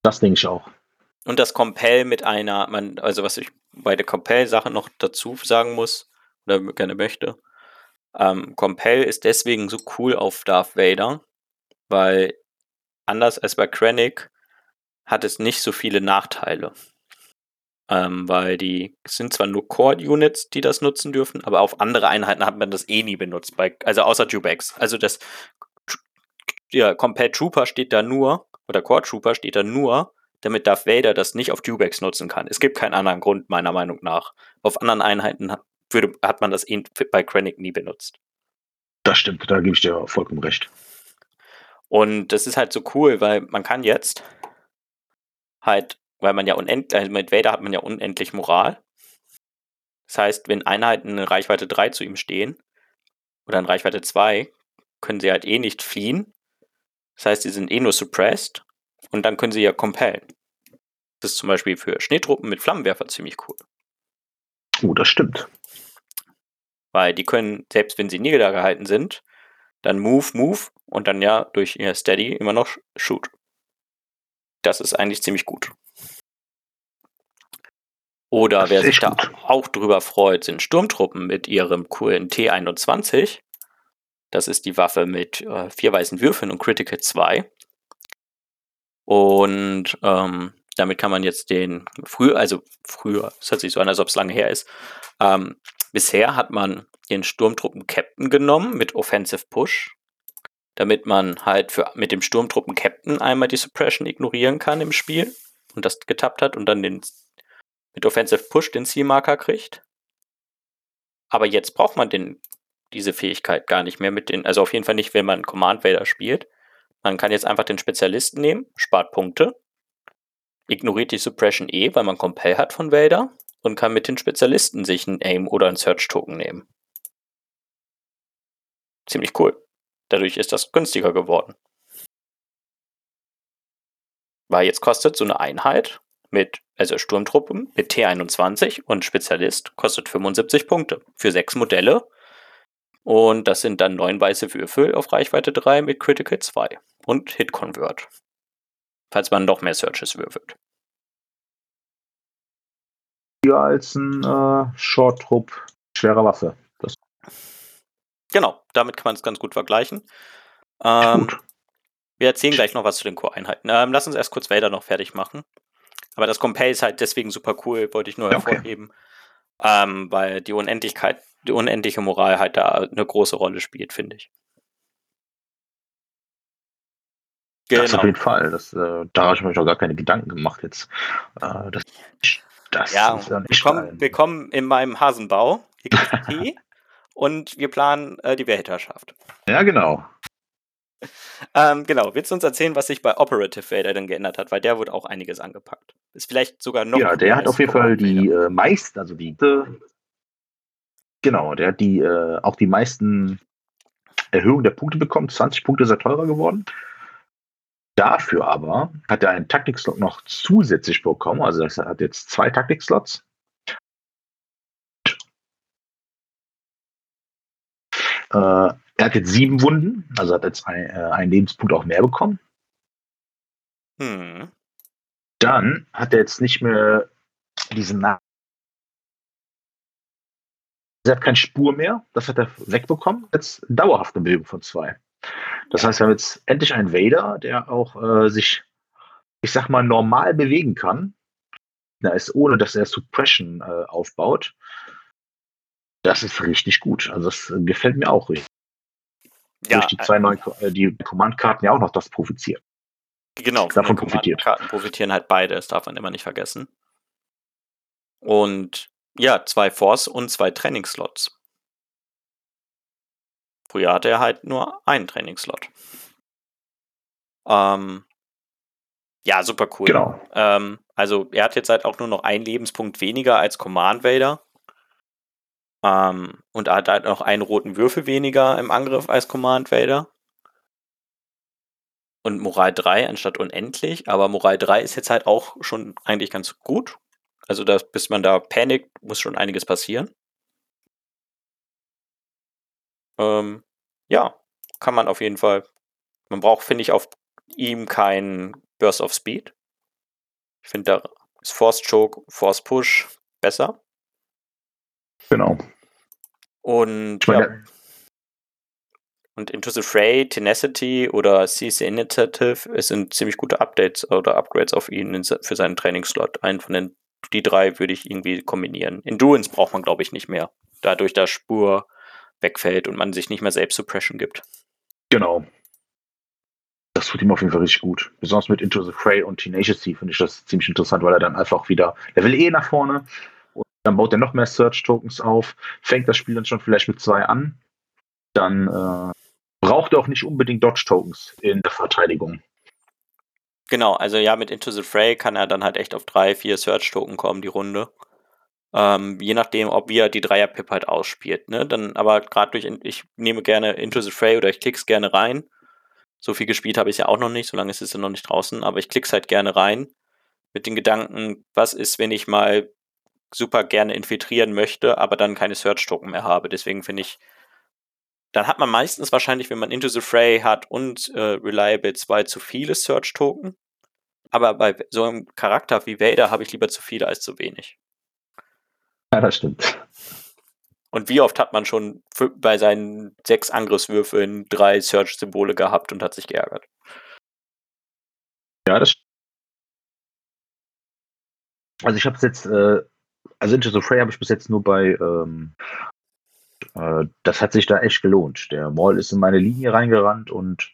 Das denke ich auch. Und das Compel mit einer, man, also was ich bei der Compel-Sache noch dazu sagen muss, oder gerne möchte, ähm, Compel ist deswegen so cool auf Darth Vader, weil anders als bei Krennic hat es nicht so viele Nachteile. Ähm, weil die sind zwar nur Core-Units, die das nutzen dürfen, aber auf andere Einheiten hat man das eh nie benutzt, bei, also außer Jubex. Also das ja, Compel Trooper steht da nur, oder Core Trooper steht da nur, damit Darth Vader das nicht auf Jubex nutzen kann. Es gibt keinen anderen Grund, meiner Meinung nach. Auf anderen Einheiten hat, würde, hat man das eh bei Krennic nie benutzt. Das stimmt, da gebe ich dir vollkommen recht. Und das ist halt so cool, weil man kann jetzt halt weil man ja unendlich, also mit Vader hat man ja unendlich Moral. Das heißt, wenn Einheiten in Reichweite 3 zu ihm stehen oder in Reichweite 2, können sie halt eh nicht fliehen. Das heißt, sie sind eh nur suppressed und dann können sie ja compellen. Das ist zum Beispiel für Schneetruppen mit Flammenwerfer ziemlich cool. Oh, das stimmt. Weil die können, selbst wenn sie niedergehalten sind, dann Move, Move und dann ja durch ihr Steady immer noch Shoot. Das ist eigentlich ziemlich gut. Oder wer sich da auch drüber freut, sind Sturmtruppen mit ihrem coolen T21. Das ist die Waffe mit äh, vier weißen Würfeln und Critical 2. Und ähm, damit kann man jetzt den früher, also früher, es hört sich so an, als ob es lange her ist. Ähm, bisher hat man den Sturmtruppen Captain genommen mit Offensive Push, damit man halt für, mit dem Sturmtruppen Captain einmal die Suppression ignorieren kann im Spiel und das getappt hat und dann den mit Offensive Push den Zielmarker kriegt. Aber jetzt braucht man den, diese Fähigkeit gar nicht mehr mit den, also auf jeden Fall nicht, wenn man Command Vader spielt. Man kann jetzt einfach den Spezialisten nehmen, spart Punkte, ignoriert die Suppression eh, weil man Compel hat von Vader und kann mit den Spezialisten sich ein Aim oder ein Search Token nehmen. Ziemlich cool. Dadurch ist das günstiger geworden. Weil jetzt kostet so eine Einheit mit, also Sturmtruppen mit T21 und Spezialist kostet 75 Punkte für sechs Modelle. Und das sind dann neun weiße Würfel auf Reichweite 3 mit Critical 2 und Hit Convert. Falls man noch mehr Searches würfelt. Ja, als ein äh, Short-Trupp schwerer Waffe. Das genau, damit kann man es ganz gut vergleichen. Ähm, gut. Wir erzählen gleich noch was zu den Core-Einheiten. Ähm, lass uns erst kurz Vader noch fertig machen. Aber das Compay ist halt deswegen super cool, wollte ich nur okay. hervorheben. Ähm, weil die Unendlichkeit, die unendliche Moral halt da eine große Rolle spielt, finde ich. Genau. Das auf jeden Fall. Das, äh, da habe ich mir noch gar keine Gedanken gemacht jetzt. Äh, das, das ja, ist ja nicht willkommen, willkommen in meinem Hasenbau. und wir planen äh, die Weltherrschaft. Ja, genau. Ähm, genau, willst du uns erzählen, was sich bei Operative Vader denn geändert hat? Weil der wurde auch einiges angepackt. Ist vielleicht sogar noch. Ja, der hat auf jeden Fall die äh, meisten, also die. Genau, der hat die, äh, auch die meisten Erhöhungen der Punkte bekommen. 20 Punkte ist er teurer geworden. Dafür aber hat er einen Taktikslot noch zusätzlich bekommen. Also er hat jetzt zwei Taktikslots. Äh, er hat jetzt sieben Wunden, also hat jetzt ein, äh, einen Lebenspunkt auch mehr bekommen. Hm. Dann hat er jetzt nicht mehr diesen Er hat keine Spur mehr, das hat er wegbekommen. Jetzt dauerhaft eine Bewegung von zwei. Das heißt, wir haben jetzt endlich einen Vader, der auch äh, sich, ich sag mal, normal bewegen kann. Da ist, ohne dass er Suppression äh, aufbaut. Das ist richtig gut. Also das gefällt mir auch richtig. Ja, Durch die zwei neuen äh, die Command-Karten ja auch noch das profitiert. Genau, davon profitiert. Karten profitieren halt beide, das darf man immer nicht vergessen. Und ja, zwei Force und zwei Trainingslots. Früher hatte er halt nur einen Trainingslot. Ähm, ja, super cool. Genau. Ähm, also er hat jetzt halt auch nur noch einen Lebenspunkt weniger als Command Vader. Ähm, und er hat halt noch einen roten Würfel weniger im Angriff als Command Vader. Und Moral 3 anstatt unendlich. Aber Moral 3 ist jetzt halt auch schon eigentlich ganz gut. Also, dass, bis man da panikt, muss schon einiges passieren. Ähm, ja, kann man auf jeden Fall. Man braucht, finde ich, auf ihm keinen Burst of Speed. Ich finde, da ist Force Choke, Force Push besser. Genau. Und, ja. und Into the Fray, Tenacity oder CC Initiative es sind ziemlich gute Updates oder Upgrades auf ihn für seinen Trainingsslot. Einen von den, die drei würde ich irgendwie kombinieren. Endurance braucht man, glaube ich, nicht mehr. Dadurch, dass Spur wegfällt und man sich nicht mehr selbst Suppression gibt. Genau. Das tut ihm auf jeden Fall richtig gut. Besonders mit Into the Fray und Tenacious finde ich das ziemlich interessant, weil er dann einfach wieder, er will eh nach vorne dann baut er noch mehr Search-Tokens auf, fängt das Spiel dann schon vielleicht mit zwei an, dann äh, braucht er auch nicht unbedingt Dodge-Tokens in der Verteidigung. Genau, also ja, mit Into the Fray kann er dann halt echt auf drei, vier Search-Token kommen, die Runde. Ähm, je nachdem, ob wir die Dreier-Pip halt ausspielt. Ne? Dann aber gerade durch, ich nehme gerne Into the Fray oder ich klick's gerne rein. So viel gespielt habe ich ja auch noch nicht, solange ist es ja noch nicht draußen, aber ich klick's halt gerne rein mit den Gedanken, was ist, wenn ich mal super gerne infiltrieren möchte, aber dann keine Search-Token mehr habe. Deswegen finde ich, dann hat man meistens wahrscheinlich, wenn man Into the Fray hat und äh, Reliable 2 zu viele Search-Token. Aber bei so einem Charakter wie Vader habe ich lieber zu viele als zu wenig. Ja, das stimmt. Und wie oft hat man schon bei seinen sechs Angriffswürfeln drei Search-Symbole gehabt und hat sich geärgert? Ja, das Also ich habe es jetzt, äh, also Into the Fray habe ich bis jetzt nur bei, ähm, äh, das hat sich da echt gelohnt. Der Maul ist in meine Linie reingerannt und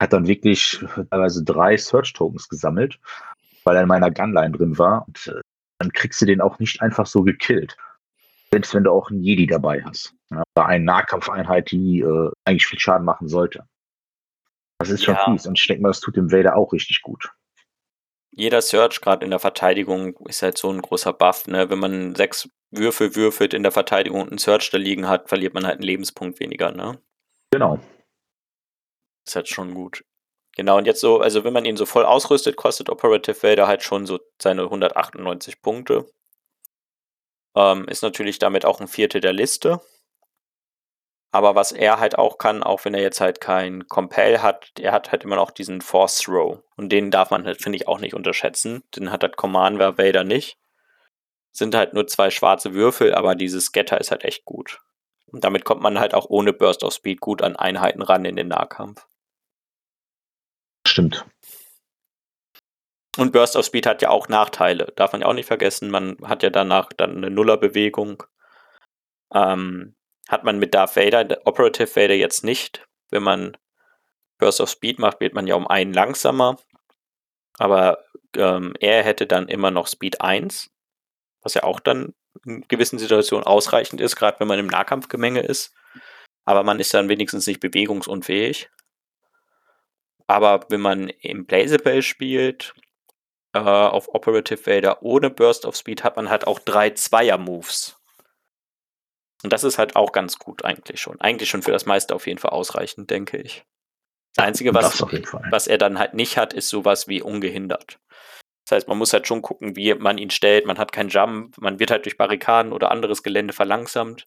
hat dann wirklich teilweise drei Search-Tokens gesammelt, weil er in meiner Gunline drin war. Und äh, dann kriegst du den auch nicht einfach so gekillt. Selbst wenn du auch einen Jedi dabei hast. Ja, oder eine Nahkampfeinheit, die äh, eigentlich viel Schaden machen sollte. Das ist schon ja. fies. Und ich denke mal, das tut dem Vader auch richtig gut. Jeder Search, gerade in der Verteidigung, ist halt so ein großer Buff. Ne? Wenn man sechs Würfel würfelt in der Verteidigung und einen Search da liegen hat, verliert man halt einen Lebenspunkt weniger. Ne? Genau. Ist halt schon gut. Genau, und jetzt so, also wenn man ihn so voll ausrüstet, kostet Operative Vader halt schon so seine 198 Punkte. Ähm, ist natürlich damit auch ein Viertel der Liste. Aber was er halt auch kann, auch wenn er jetzt halt kein Compel hat, er hat halt immer noch diesen Force Throw. Und den darf man halt, finde ich, auch nicht unterschätzen. Den hat halt Commander Vader nicht. Sind halt nur zwei schwarze Würfel, aber dieses Getter ist halt echt gut. Und damit kommt man halt auch ohne Burst of Speed gut an Einheiten ran in den Nahkampf. Stimmt. Und Burst of Speed hat ja auch Nachteile, darf man ja auch nicht vergessen. Man hat ja danach dann eine Nullerbewegung. Ähm, hat man mit Darth Vader, Operative Vader jetzt nicht. Wenn man Burst of Speed macht, wird man ja um einen langsamer. Aber ähm, er hätte dann immer noch Speed 1, was ja auch dann in gewissen Situationen ausreichend ist, gerade wenn man im Nahkampfgemenge ist. Aber man ist dann wenigstens nicht bewegungsunfähig. Aber wenn man im Blazable spielt, äh, auf Operative Vader ohne Burst of Speed, hat man halt auch drei Zweier-Moves. Und das ist halt auch ganz gut eigentlich schon. Eigentlich schon für das meiste auf jeden Fall ausreichend, denke ich. Das Einzige, was, was er dann halt nicht hat, ist sowas wie ungehindert. Das heißt, man muss halt schon gucken, wie man ihn stellt. Man hat keinen Jump, man wird halt durch Barrikaden oder anderes Gelände verlangsamt.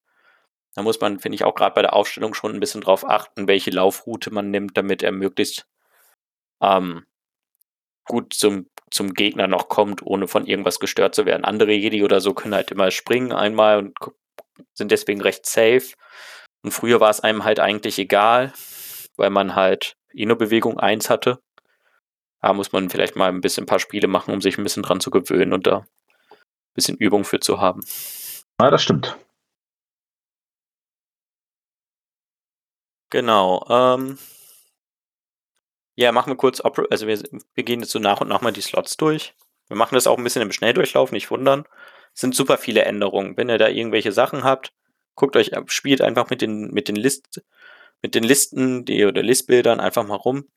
Da muss man, finde ich, auch gerade bei der Aufstellung schon ein bisschen drauf achten, welche Laufroute man nimmt, damit er möglichst ähm, gut zum, zum Gegner noch kommt, ohne von irgendwas gestört zu werden. Andere Jedi oder so können halt immer springen einmal und sind deswegen recht safe. Und früher war es einem halt eigentlich egal, weil man halt Ino-Bewegung 1 hatte. Da muss man vielleicht mal ein bisschen ein paar Spiele machen, um sich ein bisschen dran zu gewöhnen und da ein bisschen Übung für zu haben. Ja, das stimmt. Genau. Ähm, ja, machen wir kurz, also wir, wir gehen jetzt so nach und nach mal die Slots durch. Wir machen das auch ein bisschen im Schnelldurchlauf, nicht wundern. Es sind super viele Änderungen. Wenn ihr da irgendwelche Sachen habt, guckt euch, spielt einfach mit den, mit den List, mit den Listen, die oder Listbildern einfach mal rum.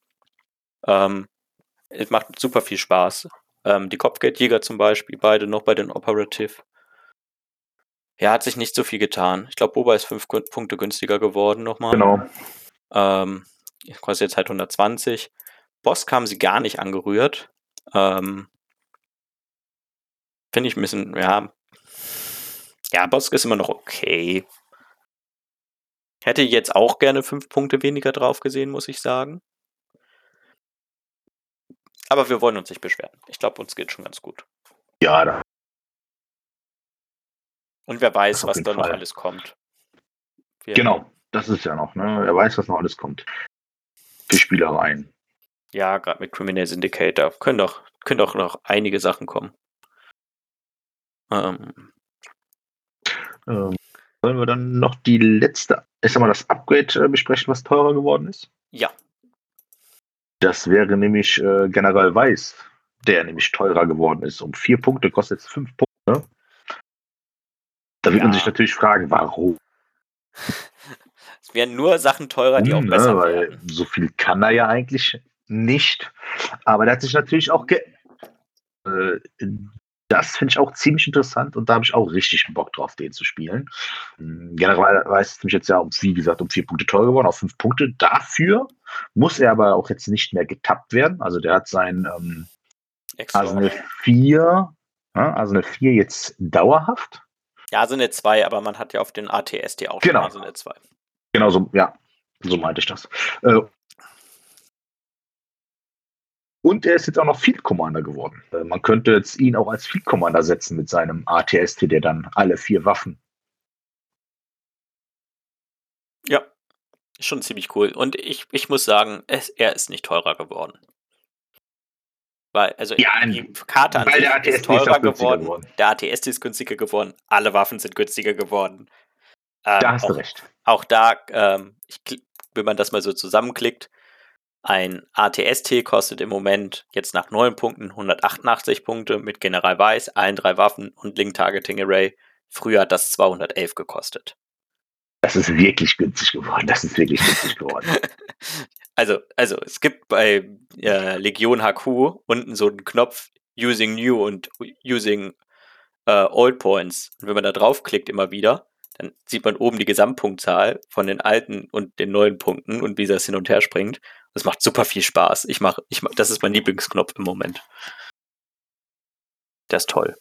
Ähm, es macht super viel Spaß. Ähm, die Kopfgeldjäger zum Beispiel, beide noch bei den Operative. Ja, hat sich nicht so viel getan. Ich glaube, Boba ist fünf Punkte günstiger geworden nochmal. Genau. Ähm, kostet jetzt halt 120. Boss haben sie gar nicht angerührt. Ähm, Finde ich ein bisschen, ja. Ja, Boss ist immer noch okay. Hätte jetzt auch gerne fünf Punkte weniger drauf gesehen, muss ich sagen. Aber wir wollen uns nicht beschweren. Ich glaube, uns geht schon ganz gut. Ja, da. Und wer weiß, was da noch alles kommt. Wir genau, das ist ja noch, ne? Wer weiß, was noch alles kommt. Für Spielereien. Ja, gerade mit Criminal Syndicator können doch, können doch noch einige Sachen kommen. Ähm. Ähm, wollen wir dann noch die letzte, ich sag mal, das Upgrade äh, besprechen, was teurer geworden ist? Ja. Das wäre nämlich äh, General Weiß, der nämlich teurer geworden ist. Um vier Punkte kostet es fünf Punkte. Da wird ja. man sich natürlich fragen, warum? Es wären nur Sachen teurer, die hm, auch ne, besser weil werden. So viel kann er ja eigentlich nicht. Aber der hat sich natürlich auch ge äh, das finde ich auch ziemlich interessant und da habe ich auch richtig Bock drauf, den zu spielen. Hm, generell weiß es mich jetzt ja, wie gesagt, um vier Punkte teuer geworden, auf fünf Punkte. Dafür muss er aber auch jetzt nicht mehr getappt werden. Also der hat sein ähm, also eine 4, also eine 4 jetzt dauerhaft. Ja, also eine 2, aber man hat ja auf den ATSD auch genau. also eine 2. Genau so, ja, so meinte ich das. Und er ist jetzt auch noch Field Commander geworden. Äh, man könnte jetzt ihn auch als Field Commander setzen mit seinem ATST, der dann alle vier Waffen. Ja, schon ziemlich cool. Und ich, ich muss sagen, es, er ist nicht teurer geworden. Weil, also ja, die Karte an sich ist teurer geworden. geworden. Der ATST ist günstiger geworden. Alle Waffen sind günstiger geworden. Ähm, da hast auch, du recht. Auch da, ähm, ich, wenn man das mal so zusammenklickt, ein ATST kostet im Moment jetzt nach 9 Punkten 188 Punkte mit General Weiß, allen drei Waffen und Link Targeting Array. Früher hat das 211 gekostet. Das ist wirklich günstig geworden. Das ist wirklich günstig geworden. also, also es gibt bei äh, Legion HQ unten so einen Knopf Using New und Using äh, Old Points. Und wenn man da draufklickt immer wieder, dann sieht man oben die Gesamtpunktzahl von den alten und den neuen Punkten und wie das hin und her springt. Das macht super viel Spaß. Ich mach, ich mach, das ist mein Lieblingsknopf im Moment. Der ist toll.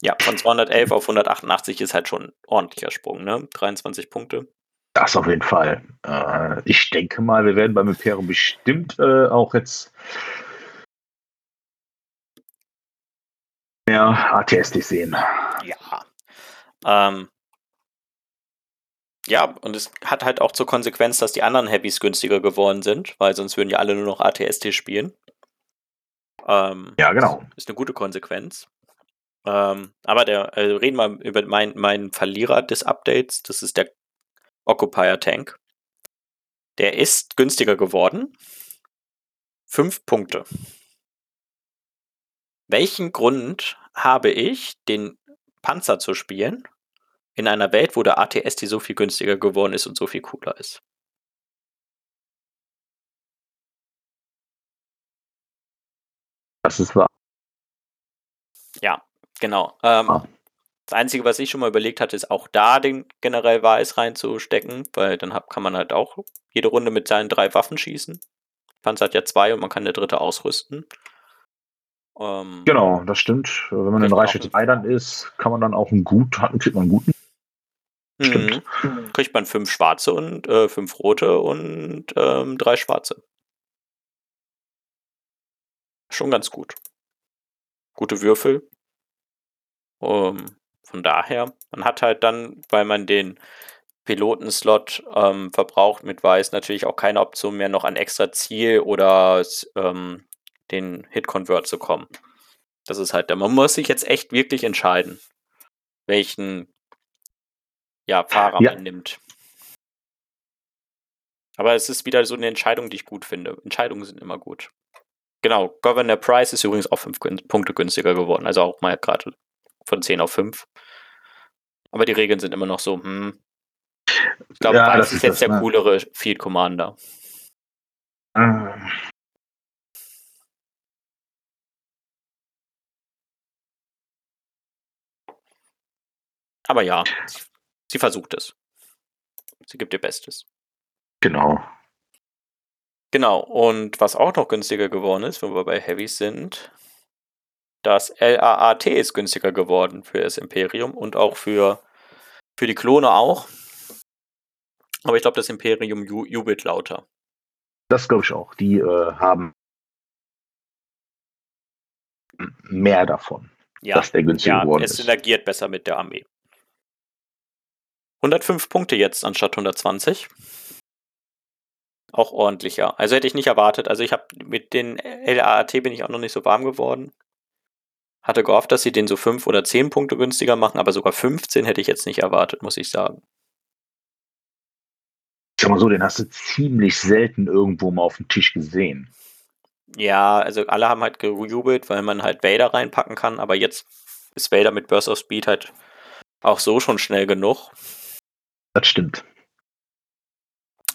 Ja, von 211 auf 188 ist halt schon ein ordentlicher Sprung, ne? 23 Punkte. Das auf jeden Fall. Äh, ich denke mal, wir werden beim Imperium bestimmt äh, auch jetzt mehr ATSD sehen. Ja. Ähm, ja, und es hat halt auch zur Konsequenz, dass die anderen Heavies günstiger geworden sind, weil sonst würden ja alle nur noch ATST spielen. Ähm, ja, genau. Ist eine gute Konsequenz. Ähm, aber der, also reden wir über meinen mein Verlierer des Updates, das ist der Occupier Tank. Der ist günstiger geworden. Fünf Punkte. Welchen Grund habe ich, den Panzer zu spielen, in einer Welt, wo der ATS die so viel günstiger geworden ist und so viel cooler ist. Das ist wahr. Ja, genau. Ähm, ah. Das Einzige, was ich schon mal überlegt hatte, ist auch da den generell Weiß reinzustecken, weil dann hab, kann man halt auch jede Runde mit seinen drei Waffen schießen. Panzer hat ja zwei und man kann der dritte ausrüsten. Ähm, genau, das stimmt. Wenn man in Reichweite 3 dann ist, kann man dann auch einen gut, kriegt man einen guten Stimmt. Mhm. Kriegt man fünf schwarze und äh, fünf rote und ähm, drei schwarze. Schon ganz gut. Gute Würfel. Ähm, Von daher, man hat halt dann, weil man den Pilotenslot ähm, verbraucht mit Weiß, natürlich auch keine Option mehr, noch an extra Ziel oder ähm, den Hit-Convert zu kommen. Das ist halt, man muss sich jetzt echt wirklich entscheiden, welchen ja, Fahrer ja. man nimmt. Aber es ist wieder so eine Entscheidung, die ich gut finde. Entscheidungen sind immer gut. Genau, Governor Price ist übrigens auch 5 Punkte günstiger geworden, also auch mal gerade von 10 auf 5. Aber die Regeln sind immer noch so, hm. Ich glaube, ja, Price ist, ist jetzt das, der ne? coolere Field Commander. Ähm. Aber ja, sie versucht es. Sie gibt ihr Bestes. Genau. Genau, und was auch noch günstiger geworden ist, wenn wir bei Heavys sind, das LAAT ist günstiger geworden für das Imperium und auch für, für die Klone auch. Aber ich glaube, das Imperium ju jubelt lauter. Das glaube ich auch. Die äh, haben mehr davon, ja, dass der günstiger ja, geworden es ist. Es synergiert besser mit der Armee. 105 Punkte jetzt anstatt 120 auch ordentlicher. Also hätte ich nicht erwartet. Also ich habe mit den LAAT bin ich auch noch nicht so warm geworden. Hatte gehofft, dass sie den so 5 oder 10 Punkte günstiger machen, aber sogar 15 hätte ich jetzt nicht erwartet, muss ich sagen. Ich sag mal so, den hast du ziemlich selten irgendwo mal auf dem Tisch gesehen. Ja, also alle haben halt gejubelt, weil man halt Vader reinpacken kann, aber jetzt ist Vader mit Burst of Speed halt auch so schon schnell genug. Das stimmt.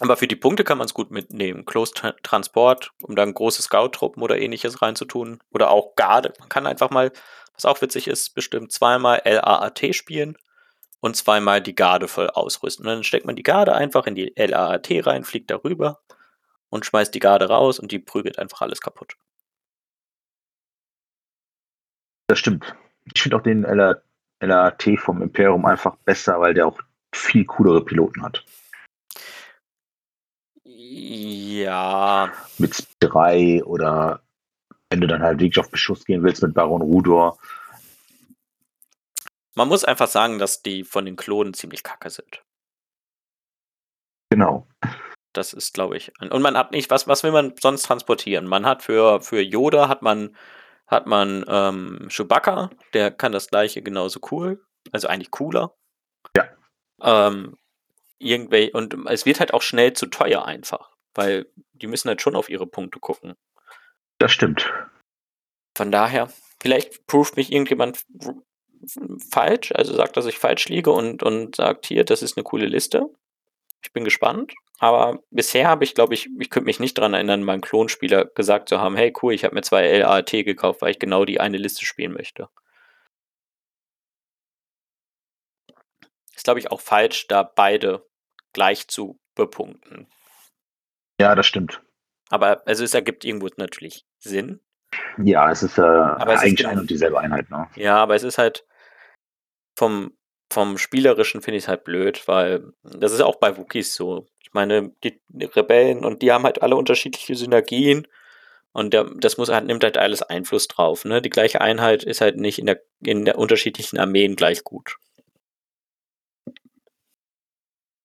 Aber für die Punkte kann man es gut mitnehmen. Close Tra Transport, um dann große Scout-Truppen oder ähnliches reinzutun. Oder auch Garde. Man kann einfach mal, was auch witzig ist, bestimmt zweimal LAAT spielen und zweimal die Garde voll ausrüsten. Und dann steckt man die Garde einfach in die LAAT rein, fliegt darüber und schmeißt die Garde raus und die prügelt einfach alles kaputt. Das stimmt. Ich finde auch den LAAT vom Imperium einfach besser, weil der auch viel coolere Piloten hat. Ja. Mit 3 oder wenn du dann halt wirklich auf Beschuss gehen willst mit Baron Rudor. Man muss einfach sagen, dass die von den Klonen ziemlich kacke sind. Genau. Das ist, glaube ich. Und man hat nicht, was, was will man sonst transportieren? Man hat für, für Yoda hat man, hat man ähm, Chewbacca, der kann das gleiche genauso cool. Also eigentlich cooler. Ähm, irgendwelche, und es wird halt auch schnell zu teuer einfach, weil die müssen halt schon auf ihre Punkte gucken. Das stimmt. Von daher, vielleicht prüft mich irgendjemand falsch, also sagt, dass ich falsch liege und, und sagt, hier, das ist eine coole Liste. Ich bin gespannt. Aber bisher habe ich, glaube ich, ich könnte mich nicht daran erinnern, meinem Klonspieler gesagt zu haben, hey cool, ich habe mir zwei LAT gekauft, weil ich genau die eine Liste spielen möchte. Glaube ich, auch falsch, da beide gleich zu bepunkten. Ja, das stimmt. Aber also es ergibt irgendwo natürlich Sinn. Ja, es ist äh, aber es eigentlich ist ein und dieselbe Einheit, ne? Ja, aber es ist halt vom, vom Spielerischen finde ich es halt blöd, weil das ist auch bei Wookies so. Ich meine, die, die Rebellen und die haben halt alle unterschiedliche Synergien und der, das muss halt, nimmt halt alles Einfluss drauf. Ne? Die gleiche Einheit ist halt nicht in der, in der unterschiedlichen Armeen gleich gut.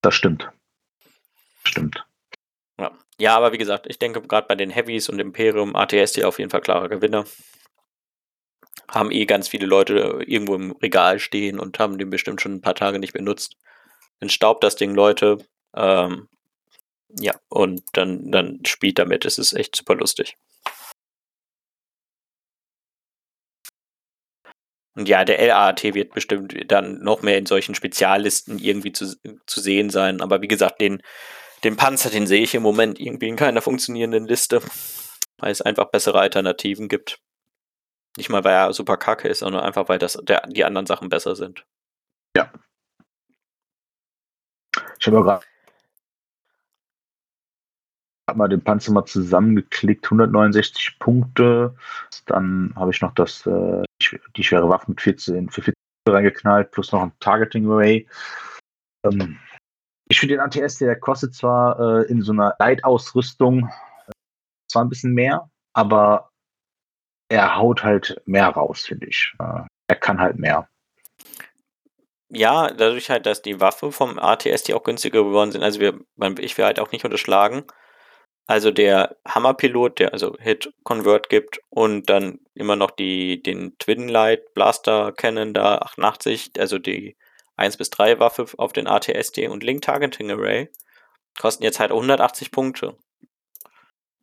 Das stimmt. Stimmt. Ja. ja, aber wie gesagt, ich denke gerade bei den Heavies und Imperium, ATS, die auf jeden Fall klare Gewinner. Haben eh ganz viele Leute irgendwo im Regal stehen und haben den bestimmt schon ein paar Tage nicht benutzt. Dann staubt das Ding Leute. Ähm, ja, und dann, dann spielt damit. Es ist echt super lustig. Und ja, der LAAT wird bestimmt dann noch mehr in solchen Speziallisten irgendwie zu, zu sehen sein. Aber wie gesagt, den, den Panzer, den sehe ich im Moment irgendwie in keiner funktionierenden Liste, weil es einfach bessere Alternativen gibt. Nicht mal, weil er super kacke ist, sondern einfach, weil das, der, die anderen Sachen besser sind. Ja. Ich habe gerade habe mal den Panzer mal zusammengeklickt, 169 Punkte. Dann habe ich noch das, äh, die schwere Waffe mit 14 für 14 reingeknallt, plus noch ein Targeting Array. Ähm, ich finde den ATS, der kostet zwar äh, in so einer Light-Ausrüstung äh, zwar ein bisschen mehr, aber er haut halt mehr raus, finde ich. Äh, er kann halt mehr. ja, dadurch halt, dass die Waffe vom ATS, die auch günstiger geworden sind, also wir, ich will halt auch nicht unterschlagen, also der Hammerpilot, der also Hit Convert gibt und dann immer noch die, den Twin Light Blaster Cannon da 88, also die 1 bis 3 Waffe auf den ATSD und Link Targeting Array, kosten jetzt halt 180 Punkte.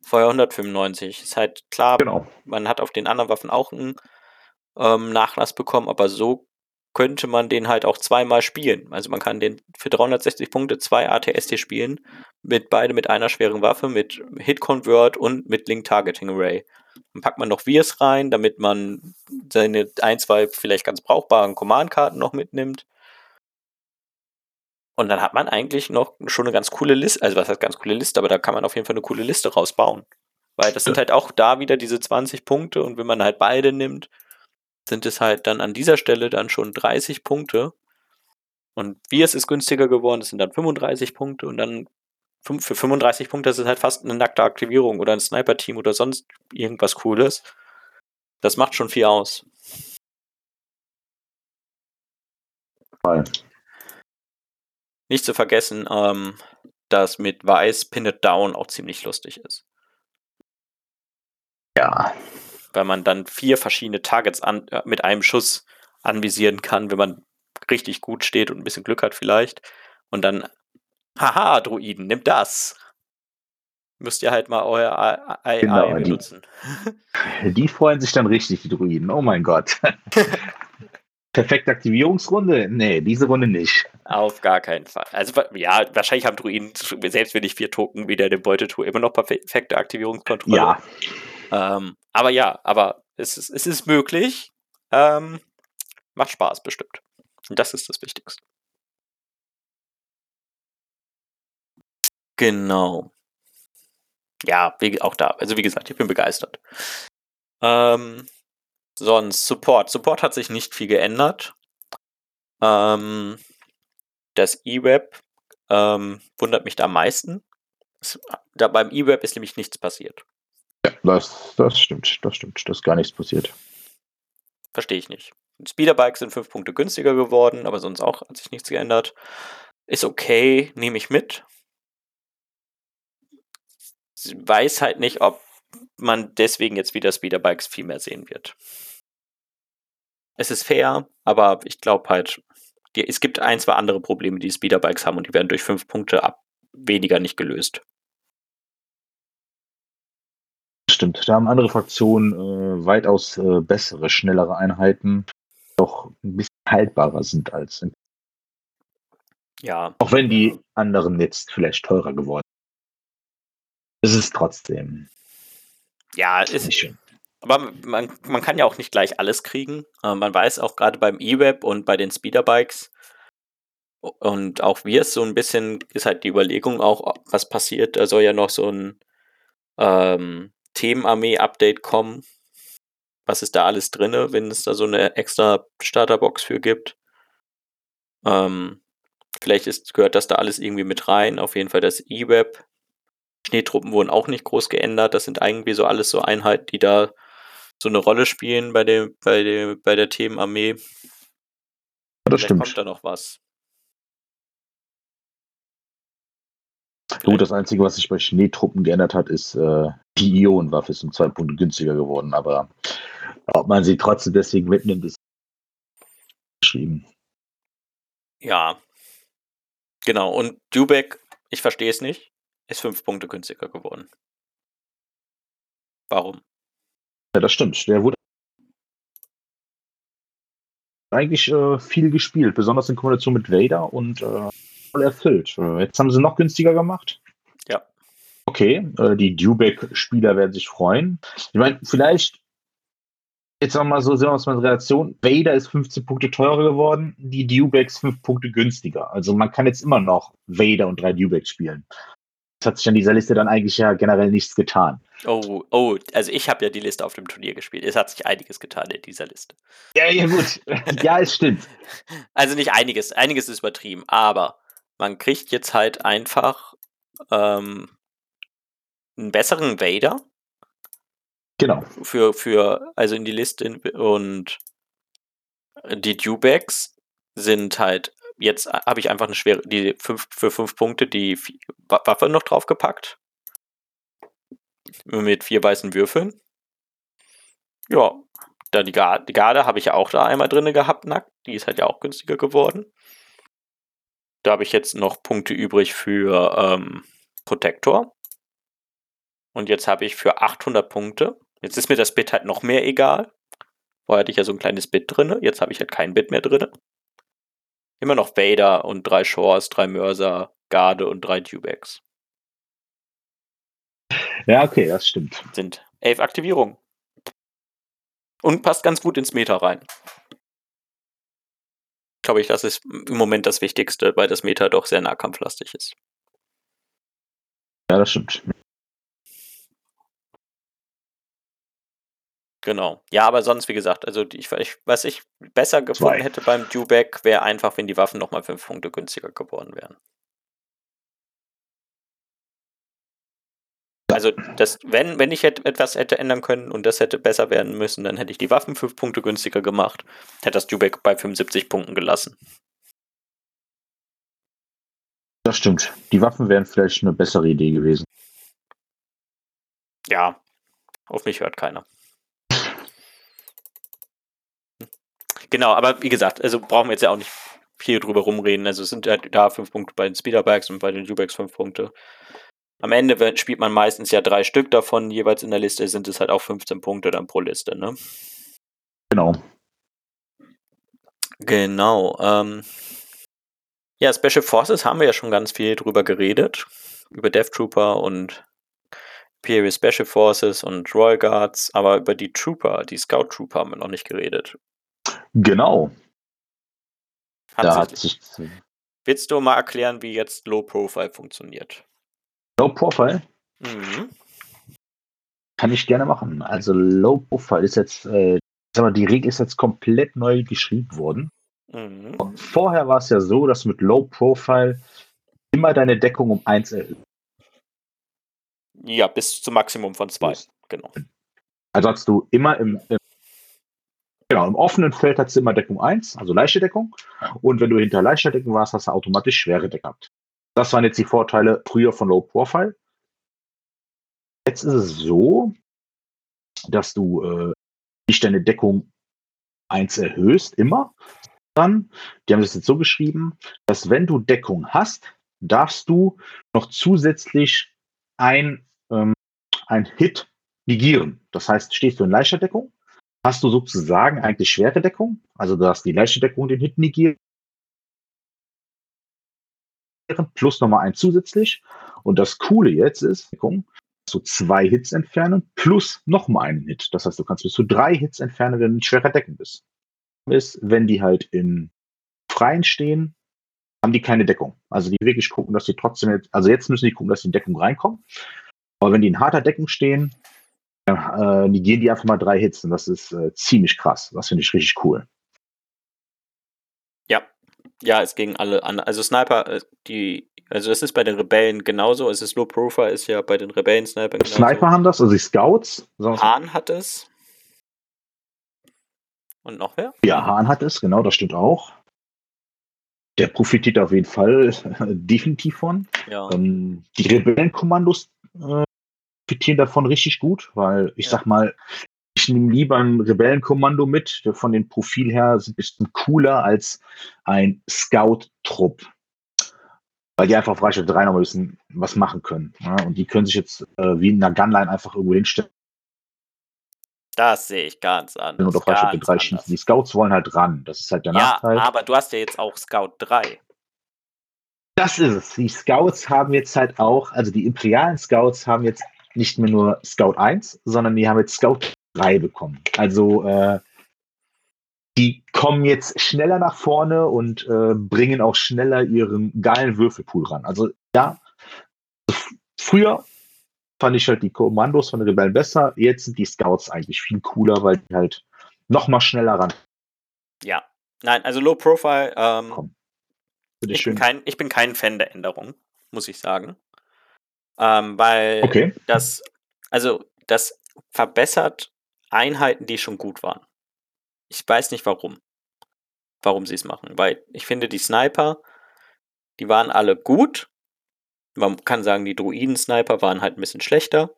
Vorher 195. Ist halt klar, Genau. man hat auf den anderen Waffen auch einen ähm, Nachlass bekommen, aber so könnte man den halt auch zweimal spielen. Also man kann den für 360 Punkte zwei ATST spielen, mit beide mit einer schweren Waffe, mit Hit Convert und mit Link Targeting Array. Dann packt man noch Virs rein, damit man seine ein, zwei vielleicht ganz brauchbaren Command-Karten noch mitnimmt. Und dann hat man eigentlich noch schon eine ganz coole Liste, also was heißt ganz coole Liste, aber da kann man auf jeden Fall eine coole Liste rausbauen. Weil das sind halt auch da wieder diese 20 Punkte und wenn man halt beide nimmt, sind es halt dann an dieser Stelle dann schon 30 Punkte. Und wie es ist günstiger geworden, das sind dann 35 Punkte und dann für 35 Punkte ist es halt fast eine nackte Aktivierung oder ein Sniper-Team oder sonst irgendwas Cooles. Das macht schon viel aus. Fall. Nicht zu vergessen, ähm, dass mit Weiß Pin It Down auch ziemlich lustig ist. Ja. Weil man dann vier verschiedene Targets an, äh, mit einem Schuss anvisieren kann, wenn man richtig gut steht und ein bisschen Glück hat vielleicht. Und dann, haha, Druiden, nimm das. Müsst ihr halt mal euer AI Genau, die- benutzen. Die freuen sich dann richtig, die Druiden. Oh mein Gott. Perfekte Aktivierungsrunde? Nee, diese Runde nicht. Auf gar keinen Fall. Also ja, wahrscheinlich haben Druiden, selbst wenn ich vier Token wieder in dem Beutetur, immer noch perfekte Aktivierungskontrolle. Ja, Ähm, aber ja, aber es ist, es ist möglich. Ähm, macht Spaß bestimmt. Und das ist das Wichtigste. Genau. Ja, wie, auch da. Also wie gesagt, ich bin begeistert. Ähm, sonst Support. Support hat sich nicht viel geändert. Ähm, das E-Web ähm, wundert mich da am meisten. Es, da beim E-Web ist nämlich nichts passiert. Das, das stimmt. Das stimmt. Das ist gar nichts passiert. Verstehe ich nicht. Speederbikes sind fünf Punkte günstiger geworden, aber sonst auch hat sich nichts geändert. Ist okay, nehme ich mit. Sie weiß halt nicht, ob man deswegen jetzt wieder Speederbikes viel mehr sehen wird. Es ist fair, aber ich glaube halt, die, es gibt ein, zwei andere Probleme, die Speederbikes haben und die werden durch fünf Punkte ab weniger nicht gelöst. Stimmt. Da haben andere Fraktionen äh, weitaus äh, bessere, schnellere Einheiten, doch ein bisschen haltbarer sind als. Ja, Auch wenn die anderen jetzt vielleicht teurer geworden sind. Es ist trotzdem ja, nicht ist, schön. Aber man, man kann ja auch nicht gleich alles kriegen. Äh, man weiß auch gerade beim E-Web und bei den Speederbikes und auch wir es so ein bisschen ist halt die Überlegung auch, was passiert. Da soll ja noch so ein ähm, Themenarmee-Update kommen. Was ist da alles drin, wenn es da so eine extra Starterbox für gibt? Ähm, vielleicht ist, gehört das da alles irgendwie mit rein. Auf jeden Fall das E-Web. Schneetruppen wurden auch nicht groß geändert. Das sind irgendwie so alles so Einheiten, die da so eine Rolle spielen bei dem, bei dem, bei der Themenarmee. Das Vielleicht stimmt. kommt da noch was. Gut, das Einzige, was sich bei Schneetruppen geändert hat, ist, äh, die Ionenwaffe ist um zwei Punkte günstiger geworden. Aber ob man sie trotzdem deswegen mitnimmt, ist geschrieben. Ja. Genau. Und Dubek, ich verstehe es nicht, ist fünf Punkte günstiger geworden. Warum? Ja, das stimmt. Der wurde eigentlich äh, viel gespielt, besonders in Kombination mit Vader und äh, voll erfüllt. Jetzt haben sie noch günstiger gemacht. Ja. Okay, äh, die Dubek-Spieler werden sich freuen. Ich meine, vielleicht jetzt nochmal so, sehen wir uns mal in Relation. Vader ist 15 Punkte teurer geworden, die Dubeks 5 Punkte günstiger. Also man kann jetzt immer noch Vader und drei Dubeks spielen. Es hat sich an dieser Liste dann eigentlich ja generell nichts getan. Oh, oh, also ich habe ja die Liste auf dem Turnier gespielt. Es hat sich einiges getan in dieser Liste. Ja, ja, gut. ja, es stimmt. Also nicht einiges, einiges ist übertrieben, aber man kriegt jetzt halt einfach ähm, einen besseren Vader Genau. für, für, also in die Liste und die Dewbacks sind halt, jetzt habe ich einfach eine schwere, die fünf, für fünf Punkte die Waffe noch draufgepackt. Mit vier weißen Würfeln. Ja, da die Garde, die Garde habe ich ja auch da einmal drin gehabt, nackt. Die ist halt ja auch günstiger geworden. Da habe ich jetzt noch Punkte übrig für ähm, Protektor. Und jetzt habe ich für 800 Punkte. Jetzt ist mir das Bit halt noch mehr egal. Vorher hatte ich ja so ein kleines Bit drin. Jetzt habe ich halt kein Bit mehr drin. Immer noch Vader und drei Shores, drei Mörser, Garde und drei Dewbacks. Ja, okay, das stimmt. Sind elf Aktivierungen. Und passt ganz gut ins Meta rein. Glaube ich, das ist im Moment das Wichtigste, weil das Meta doch sehr nahkampflastig ist. Ja, das stimmt. Genau. Ja, aber sonst, wie gesagt, also ich, ich, was ich besser gefunden Zwei. hätte beim Dewback, wäre einfach, wenn die Waffen nochmal fünf Punkte günstiger geworden wären. Also, das, wenn, wenn ich hätte, etwas hätte ändern können und das hätte besser werden müssen, dann hätte ich die Waffen fünf Punkte günstiger gemacht, hätte das Dewback bei 75 Punkten gelassen. Das stimmt. Die Waffen wären vielleicht eine bessere Idee gewesen. Ja, auf mich hört keiner. Genau, aber wie gesagt, also brauchen wir jetzt ja auch nicht viel drüber rumreden. Also es sind halt da fünf Punkte bei den Speederbikes und bei den Dewbacks fünf Punkte. Am Ende spielt man meistens ja drei Stück davon, jeweils in der Liste sind es halt auch 15 Punkte dann pro Liste, ne? Genau. Genau. Ähm, ja, Special Forces haben wir ja schon ganz viel drüber geredet. Über Death Trooper und Imperial Special Forces und Royal Guards, aber über die Trooper, die Scout Trooper haben wir noch nicht geredet. Genau. Hat da hat sich Willst du mal erklären, wie jetzt Low Profile funktioniert? Low Profile? Mhm. Kann ich gerne machen. Also Low Profile ist jetzt, äh, sag mal, die Regel ist jetzt komplett neu geschrieben worden. Mhm. Vorher war es ja so, dass mit Low Profile immer deine Deckung um 1 erhöht. Ja, bis zum Maximum von 2. Genau. Also hast du immer im, im, genau, im offenen Feld hast du immer Deckung 1, also leichte Deckung. Und wenn du hinter leichter Deckung warst, hast du automatisch schwere Deckung gehabt. Das waren jetzt die Vorteile früher von Low Profile. Jetzt ist es so, dass du äh, nicht deine Deckung 1 erhöhst, immer. Dann, die haben das jetzt so geschrieben, dass wenn du Deckung hast, darfst du noch zusätzlich ein, ähm, ein Hit negieren. Das heißt, stehst du in leichter Deckung, hast du sozusagen eigentlich schwere Deckung, also du hast die leichte Deckung den Hit negieren plus nochmal ein zusätzlich. Und das Coole jetzt ist, so zwei Hits entfernen plus nochmal einen Hit. Das heißt, du kannst bis zu drei Hits entfernen, wenn du in schwerer Deckung bist. Ist, wenn die halt im Freien stehen, haben die keine Deckung. Also die wirklich gucken, dass sie trotzdem jetzt, also jetzt müssen die gucken, dass die in Deckung reinkommen. Aber wenn die in harter Deckung stehen, äh, die gehen die einfach mal drei Hits und das ist äh, ziemlich krass. Das finde ich richtig cool. Ja, es ging alle an. Also Sniper, äh, die, also es ist bei den Rebellen genauso. Es ist Low Profile, ist ja bei den Rebellen Sniper genauso. Sniper haben das, also die Scouts. Hahn hat es. Und noch wer? Ja, Hahn hat es, genau, das stimmt auch. Der profitiert auf jeden Fall definitiv von. Ja. Ähm, die Rebellenkommandos äh, profitieren davon richtig gut, weil ich ja. sag mal, ich nehme lieber ein Rebellenkommando mit, der von den Profil her ist ein bisschen cooler als ein Scout-Trupp. Weil die einfach auf Reichweite 3 noch ein bisschen was machen können. Ja? Und die können sich jetzt äh, wie in einer Gunline einfach irgendwo hinstellen. Das sehe ich ganz anders. Und auf Reichweite 3 schießen. Die Scouts wollen halt ran. Das ist halt der ja, Nachteil. Aber du hast ja jetzt auch Scout 3. Das ist es. Die Scouts haben jetzt halt auch, also die imperialen Scouts haben jetzt nicht mehr nur Scout 1, sondern die haben jetzt Scout 3 bekommen. Also äh, die kommen jetzt schneller nach vorne und äh, bringen auch schneller ihren geilen Würfelpool ran. Also ja, früher fand ich halt die Kommandos von den Rebellen besser. Jetzt sind die Scouts eigentlich viel cooler, weil die halt noch mal schneller ran. Ja, nein, also Low Profile. Ähm, ich, bin kein, ich bin kein Fan der Änderung, muss ich sagen. Ähm, weil okay. das, also das verbessert Einheiten, die schon gut waren. Ich weiß nicht warum. warum sie es machen. Weil ich finde, die Sniper, die waren alle gut. Man kann sagen, die Druiden-Sniper waren halt ein bisschen schlechter.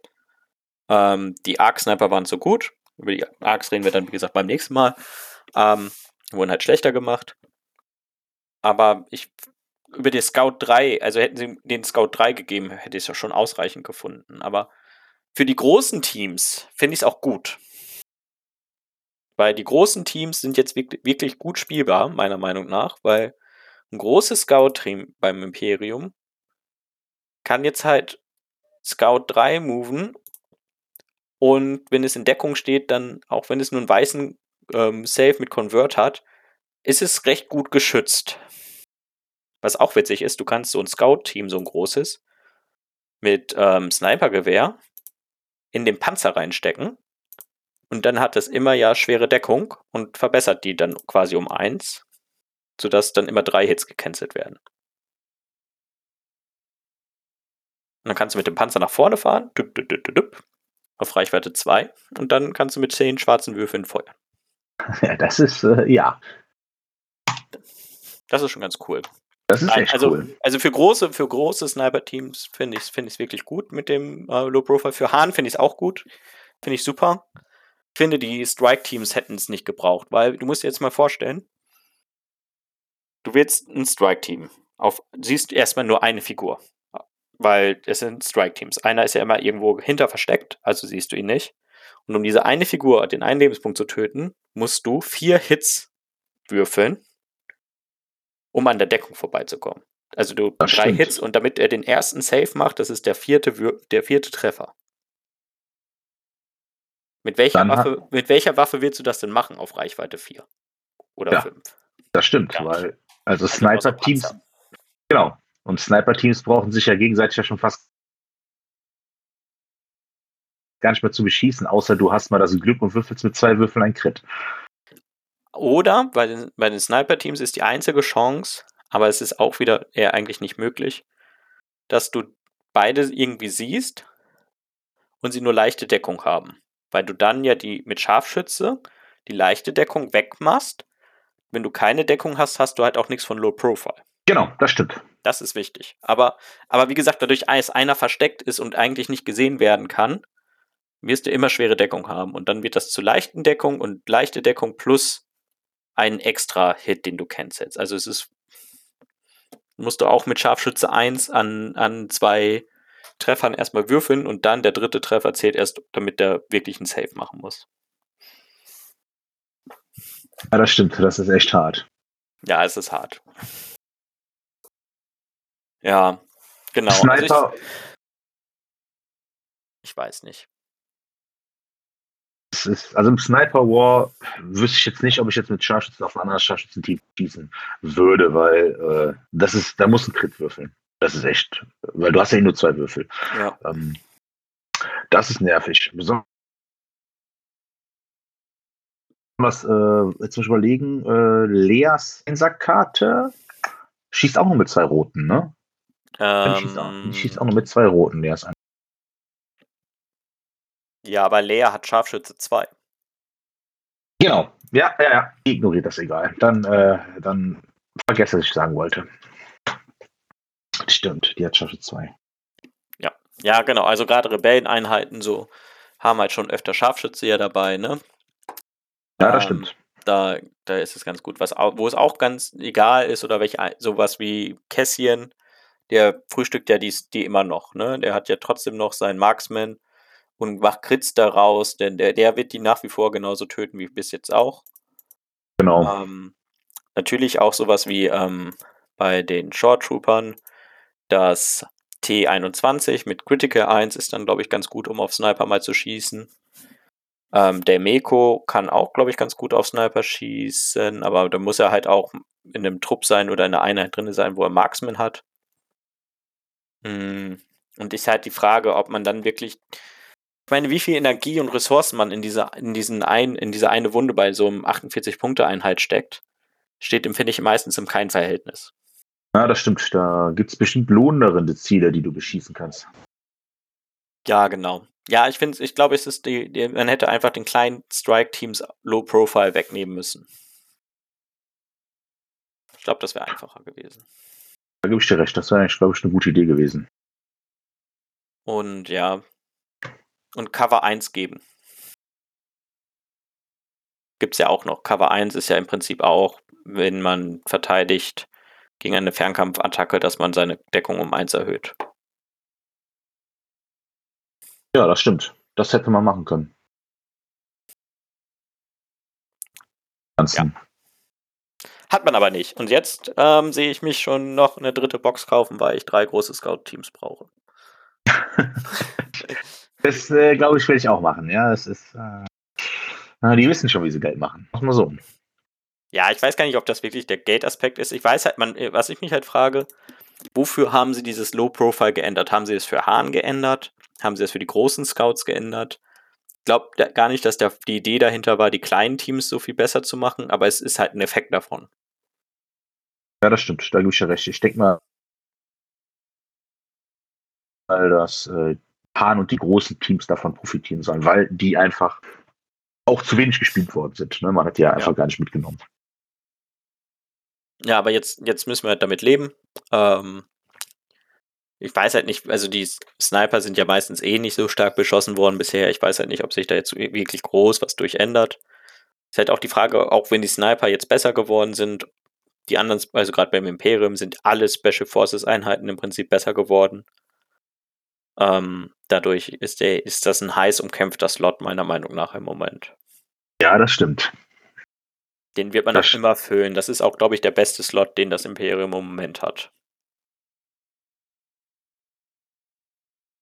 Ähm, die Arc-Sniper waren so gut. Über die Arcs reden wir dann, wie gesagt, beim nächsten Mal. Ähm, wurden halt schlechter gemacht. Aber ich über die Scout 3, also hätten sie den Scout 3 gegeben, hätte ich es ja schon ausreichend gefunden. Aber für die großen Teams finde ich es auch gut. Weil die großen Teams sind jetzt wirklich gut spielbar, meiner Meinung nach, weil ein großes Scout-Team beim Imperium kann jetzt halt Scout 3 moven und wenn es in Deckung steht, dann, auch wenn es nur einen weißen ähm, Save mit Convert hat, ist es recht gut geschützt. Was auch witzig ist, du kannst so ein Scout-Team, so ein großes, mit ähm, Snipergewehr in den Panzer reinstecken. Und dann hat es immer ja schwere Deckung und verbessert die dann quasi um eins, sodass dann immer drei Hits gecancelt werden. Und dann kannst du mit dem Panzer nach vorne fahren, düpp, düpp, düpp, auf Reichweite 2 und dann kannst du mit zehn schwarzen Würfeln feuern. Ja, das ist, äh, ja. Das ist schon ganz cool. Das ist echt also, cool. Also für große, für große Sniper-Teams finde ich es find wirklich gut mit dem äh, Low Profile. Für Hahn finde ich es auch gut. Finde ich super. Ich finde, die Strike-Teams hätten es nicht gebraucht, weil du musst dir jetzt mal vorstellen, du willst ein Strike-Team. Auf, siehst erstmal nur eine Figur. Weil es sind Strike-Teams. Einer ist ja immer irgendwo hinter versteckt, also siehst du ihn nicht. Und um diese eine Figur, den einen Lebenspunkt zu töten, musst du vier Hits würfeln um an der Deckung vorbeizukommen. Also du Das drei stimmt. Hits und damit er den ersten Save macht, das ist der vierte, der vierte Treffer. Mit welcher, Dann hat- Waffe, mit welcher Waffe willst du das denn machen auf Reichweite 4? Oder Ja. 5? Das stimmt, Ja. weil, also Also Sniper-Teams, genau. Und Sniper-Teams brauchen sich ja gegenseitig ja schon fast gar nicht mehr zu beschießen, außer du hast mal das Glück und würfelst mit zwei Würfeln ein Crit. Oder bei den, bei den Sniper-Teams ist die einzige Chance, aber es ist auch wieder eher eigentlich nicht möglich, dass du beide irgendwie siehst und sie nur leichte Deckung haben. Weil du dann ja die mit Scharfschütze die leichte Deckung wegmachst. Wenn du keine Deckung hast, hast du halt auch nichts von Low Profile. Genau, das stimmt. Das ist wichtig. Aber, aber wie gesagt, dadurch, dass einer versteckt ist und eigentlich nicht gesehen werden kann, wirst du immer schwere Deckung haben. Und dann wird das zu leichten Deckung und leichte Deckung plus einen extra Hit, den du cancelst. Also es ist, musst du auch mit Scharfschütze 1 an, an zwei Treffern erstmal würfeln und dann der dritte Treffer zählt erst, damit der wirklich einen Save machen muss. Ja, das stimmt. Das ist echt hart. Ja, es ist hart. Ja, genau. Also Sniper, ich, ich weiß nicht. es ist, also im Sniper War wüsste ich jetzt nicht, ob ich jetzt mit Scharfschützen auf ein anderes Scharfschützenteam schießen würde, weil äh, das ist, da muss ein Crit würfeln. Das ist echt, weil du hast ja nur zwei Würfel. Ja. Ähm, das ist nervig. Besonders was, äh, jetzt muss ich überlegen, äh, Leas Einsackkarte schießt auch nur mit zwei Roten, ne? Die schießt, auch, die schießt auch Ähm, nur mit zwei Roten, Leas Ein- ja, aber Lea hat Scharfschütze 2. Genau. Ja, ja, ja. Ignoriert das egal. Dann, äh, dann vergesse, was ich sagen wollte. Stimmt, die hat Scharfe 2. Ja, genau. Also gerade Rebelleneinheiten so haben halt schon öfter Scharfschütze ja dabei, ne? Ja, das Ähm, stimmt. Da, da ist es ganz gut. Was, wo es auch ganz egal ist, oder welche sowas wie Cassian, der frühstückt ja dies, die immer noch, ne? Der hat ja trotzdem noch seinen Marksman und macht Crits daraus, denn der, der wird die nach wie vor genauso töten wie bis jetzt auch. Genau. Ähm, natürlich auch sowas wie ähm, bei den Short Troopern. Das T21 mit Critical 1 ist dann, glaube ich, ganz gut, um auf Sniper mal zu schießen. Ähm, der Meko kann auch, glaube ich, ganz gut auf Sniper schießen, aber da muss er halt auch in einem Trupp sein oder in einer Einheit drin sein, wo er Marksman hat. Mm, Und ist halt die Frage, ob man dann wirklich. Ich meine, wie viel Energie und Ressourcen man in diese, in diesen ein, in diese eine Wunde bei so einem 48-Punkte-Einheit steckt, steht finde ich, meistens im kein Verhältnis. Ja, das stimmt. Da gibt es bestimmt lohnendere Ziele, die du beschießen kannst. Ja, genau. Ja, ich finde, ich glaube, es ist die, die, man hätte einfach den kleinen Strike-Teams Low Profile wegnehmen müssen. Ich glaube, das wäre einfacher gewesen. Da gebe ich dir recht. Das wäre eigentlich, glaube ich, eine gute Idee gewesen. Und ja. Und Cover 1 geben. Gibt es ja auch noch. Cover 1 ist ja im Prinzip auch, wenn man verteidigt gegen eine Fernkampfattacke, dass man seine Deckung um 1 erhöht. Ja, das stimmt. Das hätte man machen können. Ganzen. Hat man aber nicht. Und jetzt ähm, sehe ich mich schon noch eine dritte Box kaufen, weil ich drei große Scout-Teams brauche. Das, äh, glaube ich, werde ich auch machen. Ja, das ist. Äh, die wissen schon, wie sie Geld machen. Mach mal so. Ja, ich weiß gar nicht, ob das wirklich der Geldaspekt ist. Ich weiß halt, man, was ich mich halt frage, wofür haben sie dieses Low Profile geändert? Haben sie es für Hahn geändert? Haben sie es für die großen Scouts geändert? Ich glaube gar nicht, dass der, die Idee dahinter war, die kleinen Teams so viel besser zu machen, aber es ist halt ein Effekt davon. Ja, das stimmt. Da gebe ich ja recht. Ich denke mal, dass äh, Hahn und die großen Teams davon profitieren sollen, weil die einfach auch zu wenig gespielt worden sind. Ne? Man hat die ja einfach Ja. gar nicht mitgenommen. Ja, aber jetzt, jetzt müssen wir halt damit leben. Ähm, ich weiß halt nicht, also die Sniper sind ja meistens eh nicht so stark beschossen worden bisher. Ich weiß halt nicht, ob sich da jetzt wirklich groß was durch ändert. Ist halt auch die Frage, auch wenn die Sniper jetzt besser geworden sind, die anderen, also gerade beim Imperium, sind alle Special Forces Einheiten im Prinzip besser geworden. Ähm, dadurch ist, der, ist das ein heiß umkämpfter Slot, meiner Meinung nach im Moment. Ja, das stimmt. Den wird man Das auch immer füllen. Das ist auch, glaube ich, der beste Slot, den das Imperium im Moment hat.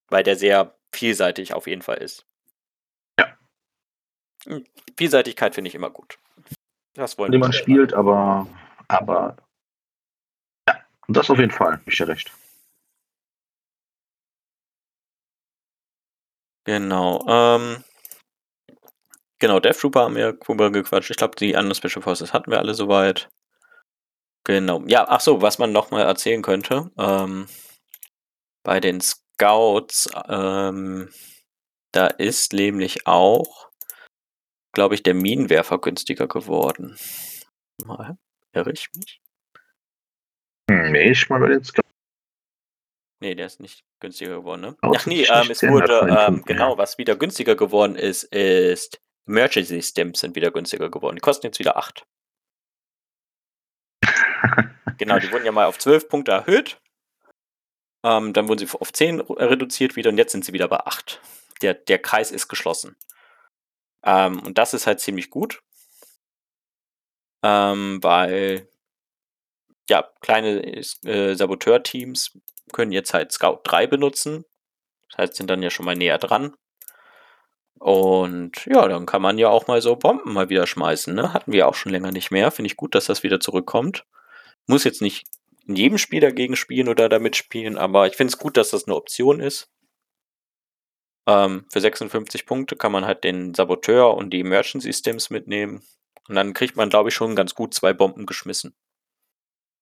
Weil der sehr vielseitig auf jeden Fall ist. Ja. Hm, Vielseitigkeit finde ich immer gut. Das wollen Die man spielt, aber, aber ja, und das auf jeden Fall. Ich dir recht. Genau. Ähm, genau, Death Trooper haben wir drüber gequatscht. Ich glaube, die anderen Special Forces hatten wir alle soweit. Genau. Ja, ach so, was man noch mal erzählen könnte. Ähm, bei den Scouts, ähm, da ist nämlich auch, glaube ich, der Minenwerfer günstiger geworden. Mal, irre ich mich? Hm, nee, ich mal bei den Scouts. Nee, der ist nicht günstiger geworden, ne? Ach nee, ähm, es wurde, ähm, genau, was wieder günstiger geworden ist, ist Emergency Stamps sind wieder günstiger geworden. Die kosten jetzt wieder 8. Genau, die wurden ja mal auf 12 Punkte erhöht. Ähm, dann wurden sie auf 10 reduziert wieder und jetzt sind sie wieder bei 8. Der, der Kreis ist geschlossen. Ähm, und das ist halt ziemlich gut. Ähm, weil ja, kleine äh, Saboteur-Teams können jetzt halt Scout 3 benutzen. Das heißt, sind dann ja schon mal näher dran. Und ja, dann kann man ja auch mal so Bomben mal wieder schmeißen. Ne? Hatten wir auch schon länger nicht mehr. Finde ich gut, dass das wieder zurückkommt. Muss jetzt nicht in jedem Spiel dagegen spielen oder damit spielen, aber ich finde es gut, dass das eine Option ist. Ähm, für 56 Punkte kann man halt den Saboteur und die Emergency Stims mitnehmen. Und dann kriegt man, glaube ich, schon ganz gut zwei Bomben geschmissen.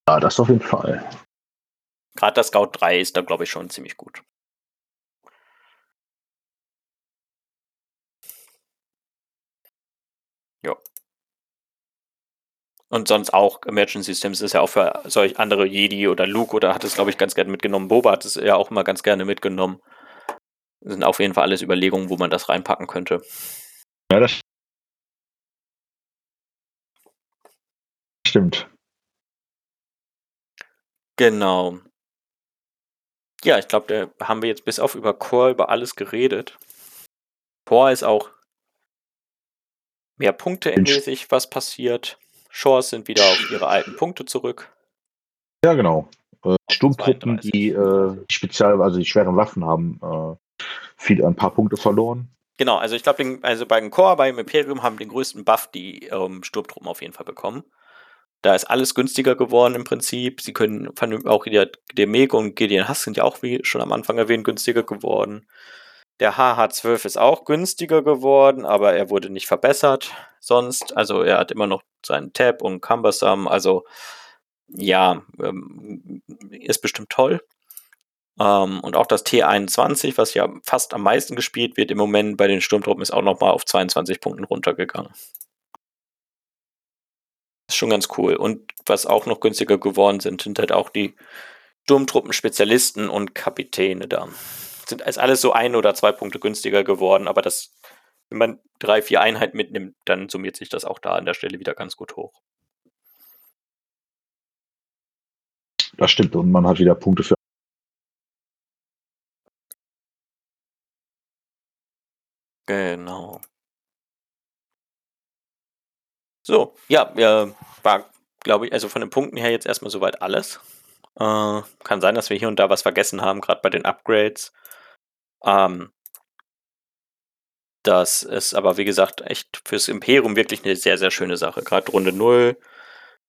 Ja, das auf jeden Fall. Gerade das Scout 3 ist da, glaube ich, schon ziemlich gut. Ja. Und sonst auch Emergency Systems ist ja auch für solch andere Jedi oder Luke oder hat es, glaube ich, ganz gerne mitgenommen. Boba hat es ja auch immer ganz gerne mitgenommen. Das sind auf jeden Fall alles Überlegungen, wo man das reinpacken könnte. Ja, das stimmt. Genau. Ja, ich glaube, da haben wir jetzt bis auf über Core über alles geredet. Core ist auch mehr Punkte mäßig, was passiert. Shores sind wieder auf ihre alten Punkte zurück. Ja, genau. Äh, Sturmtruppen, 32. die äh, Spezial, also die schweren Waffen haben, äh, viel, ein paar Punkte verloren. Genau, also ich glaube, also bei den Core, beim Imperium haben den größten Buff die ähm, Sturmtruppen auf jeden Fall bekommen. Da ist alles günstiger geworden im Prinzip. Sie können auch der, der Meg und Gideon Hass sind ja auch, wie schon am Anfang erwähnt, günstiger geworden. Der HH12 ist auch günstiger geworden, aber er wurde nicht verbessert sonst. Also er hat immer noch seinen Tab und Cumbersome. Also ja, ähm, ist bestimmt toll. Ähm, und auch das T21, was ja fast am meisten gespielt wird im Moment bei den Sturmtruppen, ist auch nochmal auf 22 Punkten runtergegangen. Das schon ganz cool. Und was auch noch günstiger geworden sind, sind halt auch die Sturmtruppen-Spezialisten und Kapitäne da. Sind als alles so ein oder zwei Punkte günstiger geworden, aber das, wenn man drei, vier Einheiten mitnimmt, dann summiert sich das auch da an der Stelle wieder ganz gut hoch. Das stimmt. Und man hat wieder Punkte für. Genau. So, ja, ja war, glaube ich, also von den Punkten her jetzt erstmal soweit alles. Äh, kann sein, dass wir hier und da was vergessen haben, gerade bei den Upgrades. Ähm, das ist aber, wie gesagt, echt fürs Imperium wirklich eine sehr, sehr schöne Sache. Gerade Runde 0.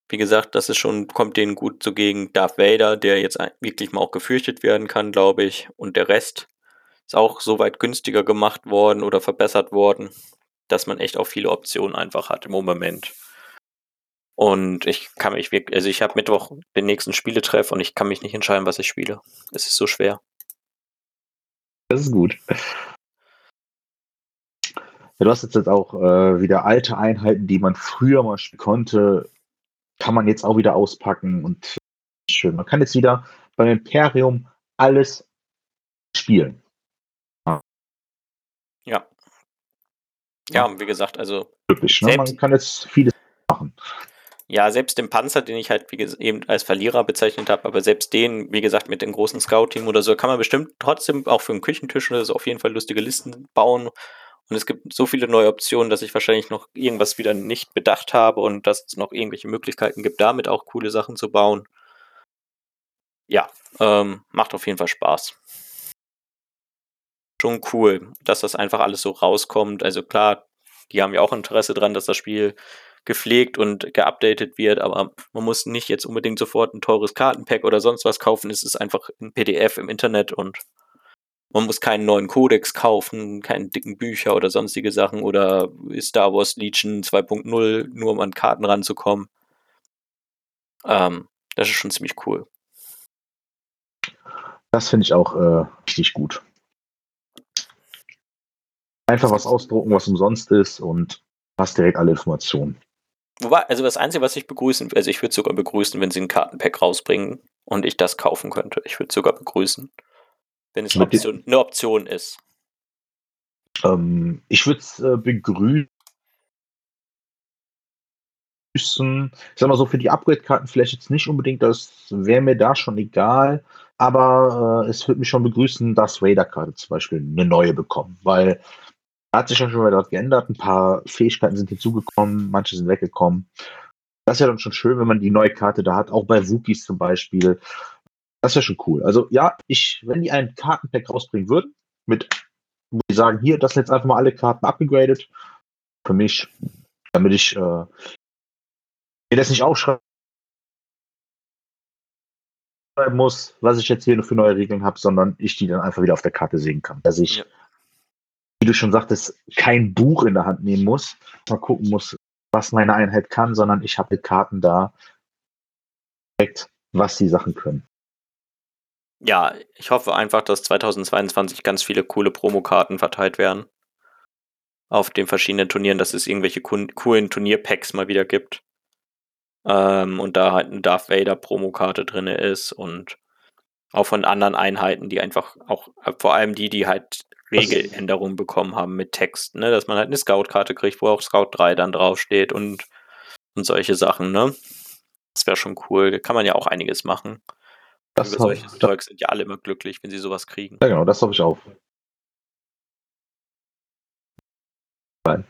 Wie gesagt, das ist schon, kommt denen gut zugegen. Darth Vader, der jetzt wirklich mal auch gefürchtet werden kann, glaube ich. Und der Rest ist auch soweit günstiger gemacht worden oder verbessert worden, dass man echt auch viele Optionen einfach hat im Moment. Und ich kann mich wirklich, also ich habe Mittwoch den nächsten Spieletreff und ich kann mich nicht entscheiden, was ich spiele. Es ist so schwer. Das ist gut. Ja, du hast jetzt, auch äh, wieder alte Einheiten, die man früher mal spielen konnte, kann man jetzt auch wieder auspacken und schön. Man kann jetzt wieder beim Imperium alles spielen. Ja. Ja, wie gesagt, also. Wirklich, ne? Man kann jetzt vieles machen. Ja, selbst den Panzer, den ich halt wie eben als Verlierer bezeichnet habe, aber selbst den, wie gesagt, mit dem großen Scout-Team oder so, kann man bestimmt trotzdem auch für einen Küchentisch oder so auf jeden Fall lustige Listen bauen. Und es gibt so viele neue Optionen, dass ich wahrscheinlich noch irgendwas wieder nicht bedacht habe und dass es noch irgendwelche Möglichkeiten gibt, damit auch coole Sachen zu bauen. Ja, ähm, macht auf jeden Fall Spaß. Schon cool, dass das einfach alles so rauskommt. Also klar, die haben ja auch Interesse dran, dass das Spiel gepflegt und geupdatet wird, aber man muss nicht jetzt unbedingt sofort ein teures Kartenpack oder sonst was kaufen. Es ist einfach ein PDF im Internet und man muss keinen neuen Codex kaufen, keine dicken Bücher oder sonstige Sachen oder Star Wars Legion 2.0, nur um an Karten ranzukommen. Ähm, das ist schon ziemlich cool. Das finde ich auch äh, richtig gut. Einfach was ausdrucken, was umsonst ist und hast direkt alle Informationen. Wobei, also das Einzige, was ich begrüßen, also ich würde sogar begrüßen, wenn sie ein Kartenpack rausbringen und ich das kaufen könnte. Ich würde sogar begrüßen, wenn es eine Option, eine Option ist. Ähm, ich würde es äh, begrüßen. Ich sag mal so, für die Upgrade-Karten vielleicht jetzt nicht unbedingt, das wäre mir da schon egal, aber äh, es würde mich schon begrüßen, dass Vader-Karte zum Beispiel eine neue bekommen, weil hat sich schon wieder dort geändert. Ein paar Fähigkeiten sind hinzugekommen, manche sind weggekommen. Das ist ja dann schon schön, wenn man die neue Karte da hat, auch bei Wookies zum Beispiel. Das wäre schon cool. Also ja, ich, wenn die ein Kartenpack rausbringen würden, mit, wo die sagen, hier, das sind jetzt einfach mal alle Karten abgegradet, für mich, damit ich äh, mir das nicht aufschreiben muss, was ich jetzt hier für neue Regeln habe, sondern ich die dann einfach wieder auf der Karte sehen kann. Dass ich ja wie du schon sagtest, kein Buch in der Hand nehmen muss, mal gucken muss, was meine Einheit kann, sondern ich habe Karten da, was die Sachen können. Ja, ich hoffe einfach, dass 2022 ganz viele coole Promokarten verteilt werden. Auf den verschiedenen Turnieren, dass es irgendwelche coolen Turnierpacks mal wieder gibt. Ähm, und da halt eine Darth Vader Promokarte drin ist und auch von anderen Einheiten, die einfach auch, vor allem die, die halt Regeländerungen bekommen haben mit Text, ne? dass man halt eine Scout-Karte kriegt, wo auch Scout 3 dann draufsteht und, und solche Sachen, ne? Das wäre schon cool. Da kann man ja auch einiges machen. Das Über solche Zeugs sind ja alle immer glücklich, wenn sie sowas kriegen. Ja, genau, das hoffe ich auch. Nein.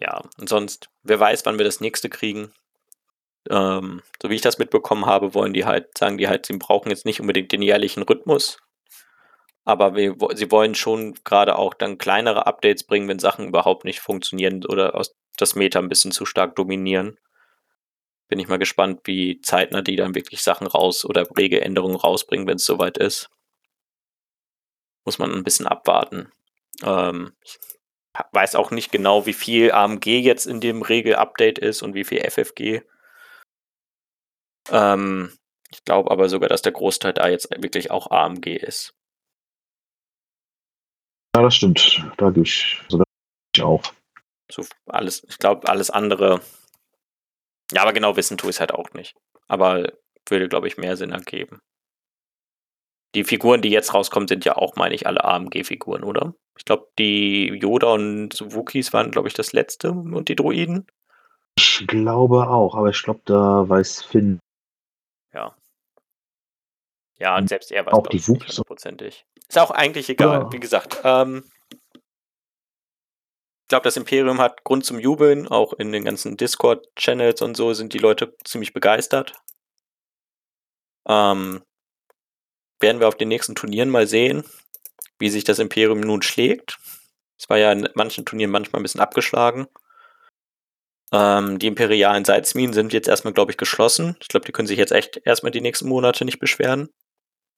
Ja, und sonst, wer weiß, wann wir das nächste kriegen. Ähm, so wie ich das mitbekommen habe, wollen die halt, sagen die halt, sie brauchen jetzt nicht unbedingt den jährlichen Rhythmus, aber wir, sie wollen schon gerade auch dann kleinere Updates bringen, wenn Sachen überhaupt nicht funktionieren oder aus, das Meta ein bisschen zu stark dominieren. Bin ich mal gespannt, wie zeitnah die dann wirklich Sachen raus oder Regeländerungen rausbringen, wenn es soweit ist. Muss man ein bisschen abwarten. Ähm, ich weiß auch nicht genau, wie viel AMG jetzt in dem Regel-Update ist und wie viel FFG. Ähm, ich glaube aber sogar, dass der Großteil da jetzt wirklich auch AMG ist. Ja, das stimmt. Da gehe ich, also da ich auch. So alles, ich glaube, alles andere. Ja, aber genau wissen tue ich es halt auch nicht. Aber würde, glaube ich, mehr Sinn ergeben. Die Figuren, die jetzt rauskommen, sind ja auch, meine ich, alle AMG-Figuren, oder? Ich glaube, die Yoda und Wookies waren, glaube ich, das letzte und die Droiden. Ich glaube auch, aber ich glaube, da weiß Finn. Ja. Und selbst er weiß auch die hundertprozentig. Ist auch eigentlich egal, ja. wie gesagt. Ähm, ich glaube, das Imperium hat Grund zum Jubeln. Auch in den ganzen Discord-Channels und so sind die Leute ziemlich begeistert. Ähm, werden wir auf den nächsten Turnieren mal sehen, wie sich das Imperium nun schlägt. Es war ja in manchen Turnieren manchmal ein bisschen abgeschlagen. Ähm, die imperialen Salzminen sind jetzt erstmal, glaube ich, geschlossen. Ich glaube, die können sich jetzt echt erstmal die nächsten Monate nicht beschweren.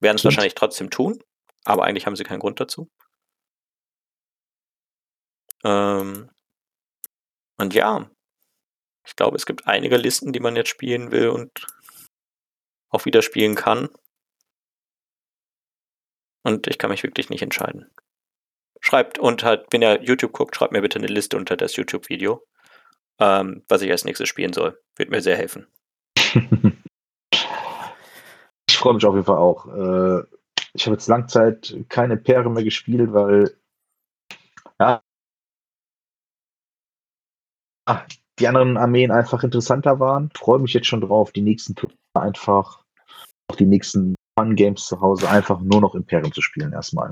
Werden es wahrscheinlich trotzdem tun, aber eigentlich haben sie keinen Grund dazu. Ähm, und ja, ich glaube, es gibt einige Listen, die man jetzt spielen will und auch wieder spielen kann. Und ich kann mich wirklich nicht entscheiden. Schreibt unter, wenn ihr YouTube guckt, schreibt mir bitte eine Liste unter das YouTube-Video, ähm, was ich als nächstes spielen soll. Wird mir sehr helfen. ich freue mich auf jeden Fall auch. Äh, ich habe jetzt Langzeit keine Pere mehr gespielt, weil ja, die anderen Armeen einfach interessanter waren. Freue mich jetzt schon drauf, die nächsten Turniere einfach, auch die nächsten Fun-Games zu Hause, einfach nur noch Imperium zu spielen erstmal.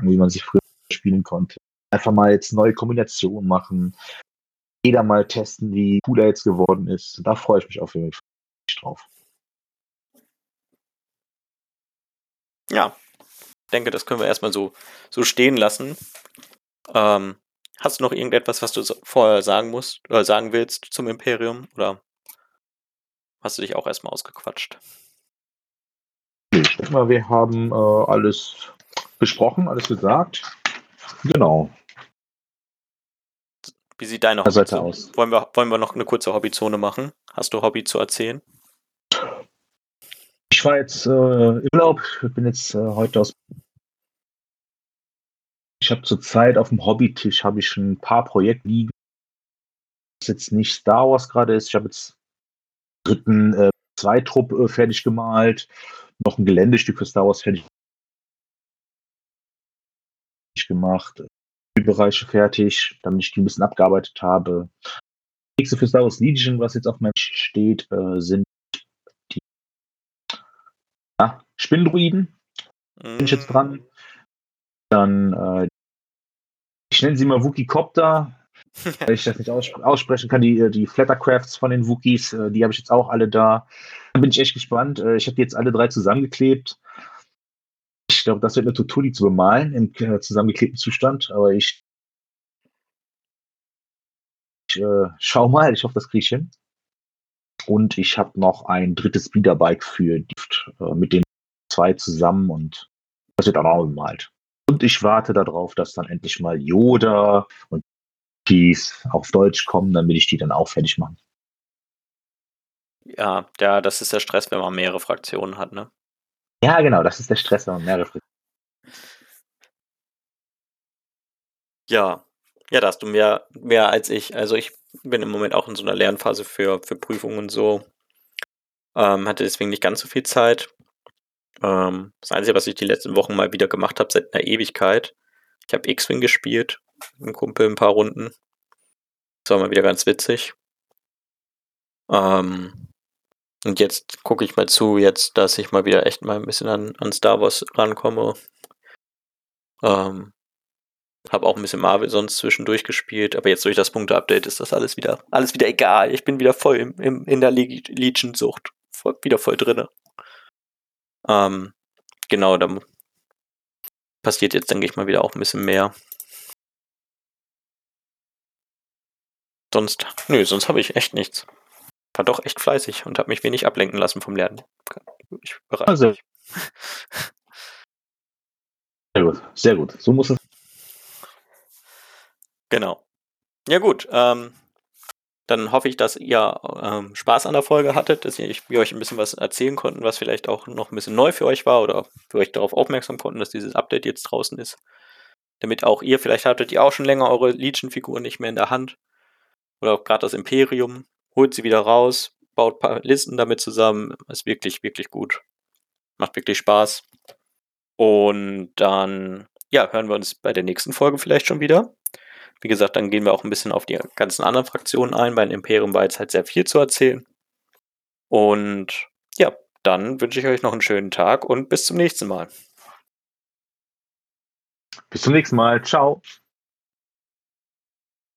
Wie man sich früher spielen konnte. Einfach mal jetzt neue Kombinationen machen. Jeder mal testen, wie cool er jetzt geworden ist. Da freue ich mich auf jeden Fall drauf. Ja, ich denke, das können wir erstmal so, so stehen lassen. Ähm, Hast du noch irgendetwas, was du vorher sagen musst oder sagen willst zum Imperium? Oder hast du dich auch erstmal ausgequatscht? Ich denke mal, wir haben äh, alles besprochen, alles gesagt. Genau. Wie sieht deine Hobbyzone aus? Wollen wir, wollen wir noch eine kurze Hobbyzone machen? Hast du Hobby zu erzählen? Ich jetzt äh, im Urlaub, ich bin jetzt äh, heute aus ich habe zurzeit auf dem Hobbytisch habe ich ein paar Projekte liegen. Was jetzt nicht Star Wars gerade ist. Ich habe jetzt dritten äh, Zweitrupp äh, fertig gemalt, noch ein Geländestück für Star Wars fertig gemacht, Bereiche fertig, damit ich die ein bisschen abgearbeitet habe. Nächste für Star Wars Legion, was jetzt auf meinem steht, äh, sind die ja, Spindruiden. Mm. Bin ich jetzt dran. Mm. Dann äh, ich nenne sie mal Wookie-Copter, weil ich das nicht aussp aussprechen kann. Die, äh, die Flattercrafts von den Wookies, äh, die habe ich jetzt auch alle da. Da bin ich echt gespannt. Äh, ich habe die jetzt alle drei zusammengeklebt. Ich glaube, das wird eine Tutuli zu bemalen im zusammengeklebten Zustand, aber ich, ich äh, schau mal, ich hoffe, das kriege ich hin. Und ich habe noch ein drittes Speederbike für die, äh, mit den zwei zusammen und das wird auch noch bemalt. Und ich warte darauf, dass dann endlich mal Yoda und Peace auf Deutsch kommen, damit ich die dann auch fertig machen. Ja, ja, das ist der Stress, wenn man mehrere Fraktionen hat, ne? Ja, genau, das ist der Stress, wenn man mehrere Fraktionen hat. Ja, ja, da hast du mehr, mehr als ich. Also ich bin im Moment auch in so einer Lernphase für, für Prüfungen und so. Ähm, hatte deswegen nicht ganz so viel Zeit. Ähm, das Einzige, was ich die letzten Wochen mal wieder gemacht habe, seit einer Ewigkeit. Ich habe X-Wing gespielt, einem Kumpel ein paar Runden. Das war mal wieder ganz witzig. Ähm, und jetzt gucke ich mal zu, jetzt, dass ich mal wieder echt mal ein bisschen an, an Star Wars rankomme. Ähm, habe auch ein bisschen Marvel sonst zwischendurch gespielt, aber jetzt durch das Punkte-Update ist das alles wieder, alles wieder egal. Ich bin wieder voll im, im, in der Legion-Sucht. Wieder voll drinne. Ähm, genau, da passiert jetzt, denke ich mal, wieder auch ein bisschen mehr. Sonst, nö, sonst habe ich echt nichts. War doch echt fleißig und habe mich wenig ablenken lassen vom Lernen. Ich also. Mich. Sehr gut, sehr gut. So muss es. Genau. Ja gut, ähm, dann hoffe ich, dass ihr ähm, Spaß an der Folge hattet, dass ich, wir euch ein bisschen was erzählen konnten, was vielleicht auch noch ein bisschen neu für euch war oder für euch darauf aufmerksam konnten, dass dieses Update jetzt draußen ist. Damit auch ihr, vielleicht hattet ihr auch schon länger eure Legion-Figuren nicht mehr in der Hand. oder auch gerade das Imperium. Holt sie wieder raus, baut ein paar Listen damit zusammen. Ist wirklich, wirklich gut. Macht wirklich Spaß. Und dann, ja, hören wir uns bei der nächsten Folge vielleicht schon wieder. Wie gesagt, dann gehen wir auch ein bisschen auf die ganzen anderen Fraktionen ein. Beim Imperium war jetzt halt sehr viel zu erzählen. Und ja, dann wünsche ich euch noch einen schönen Tag und bis zum nächsten Mal. Bis zum nächsten Mal. Ciao.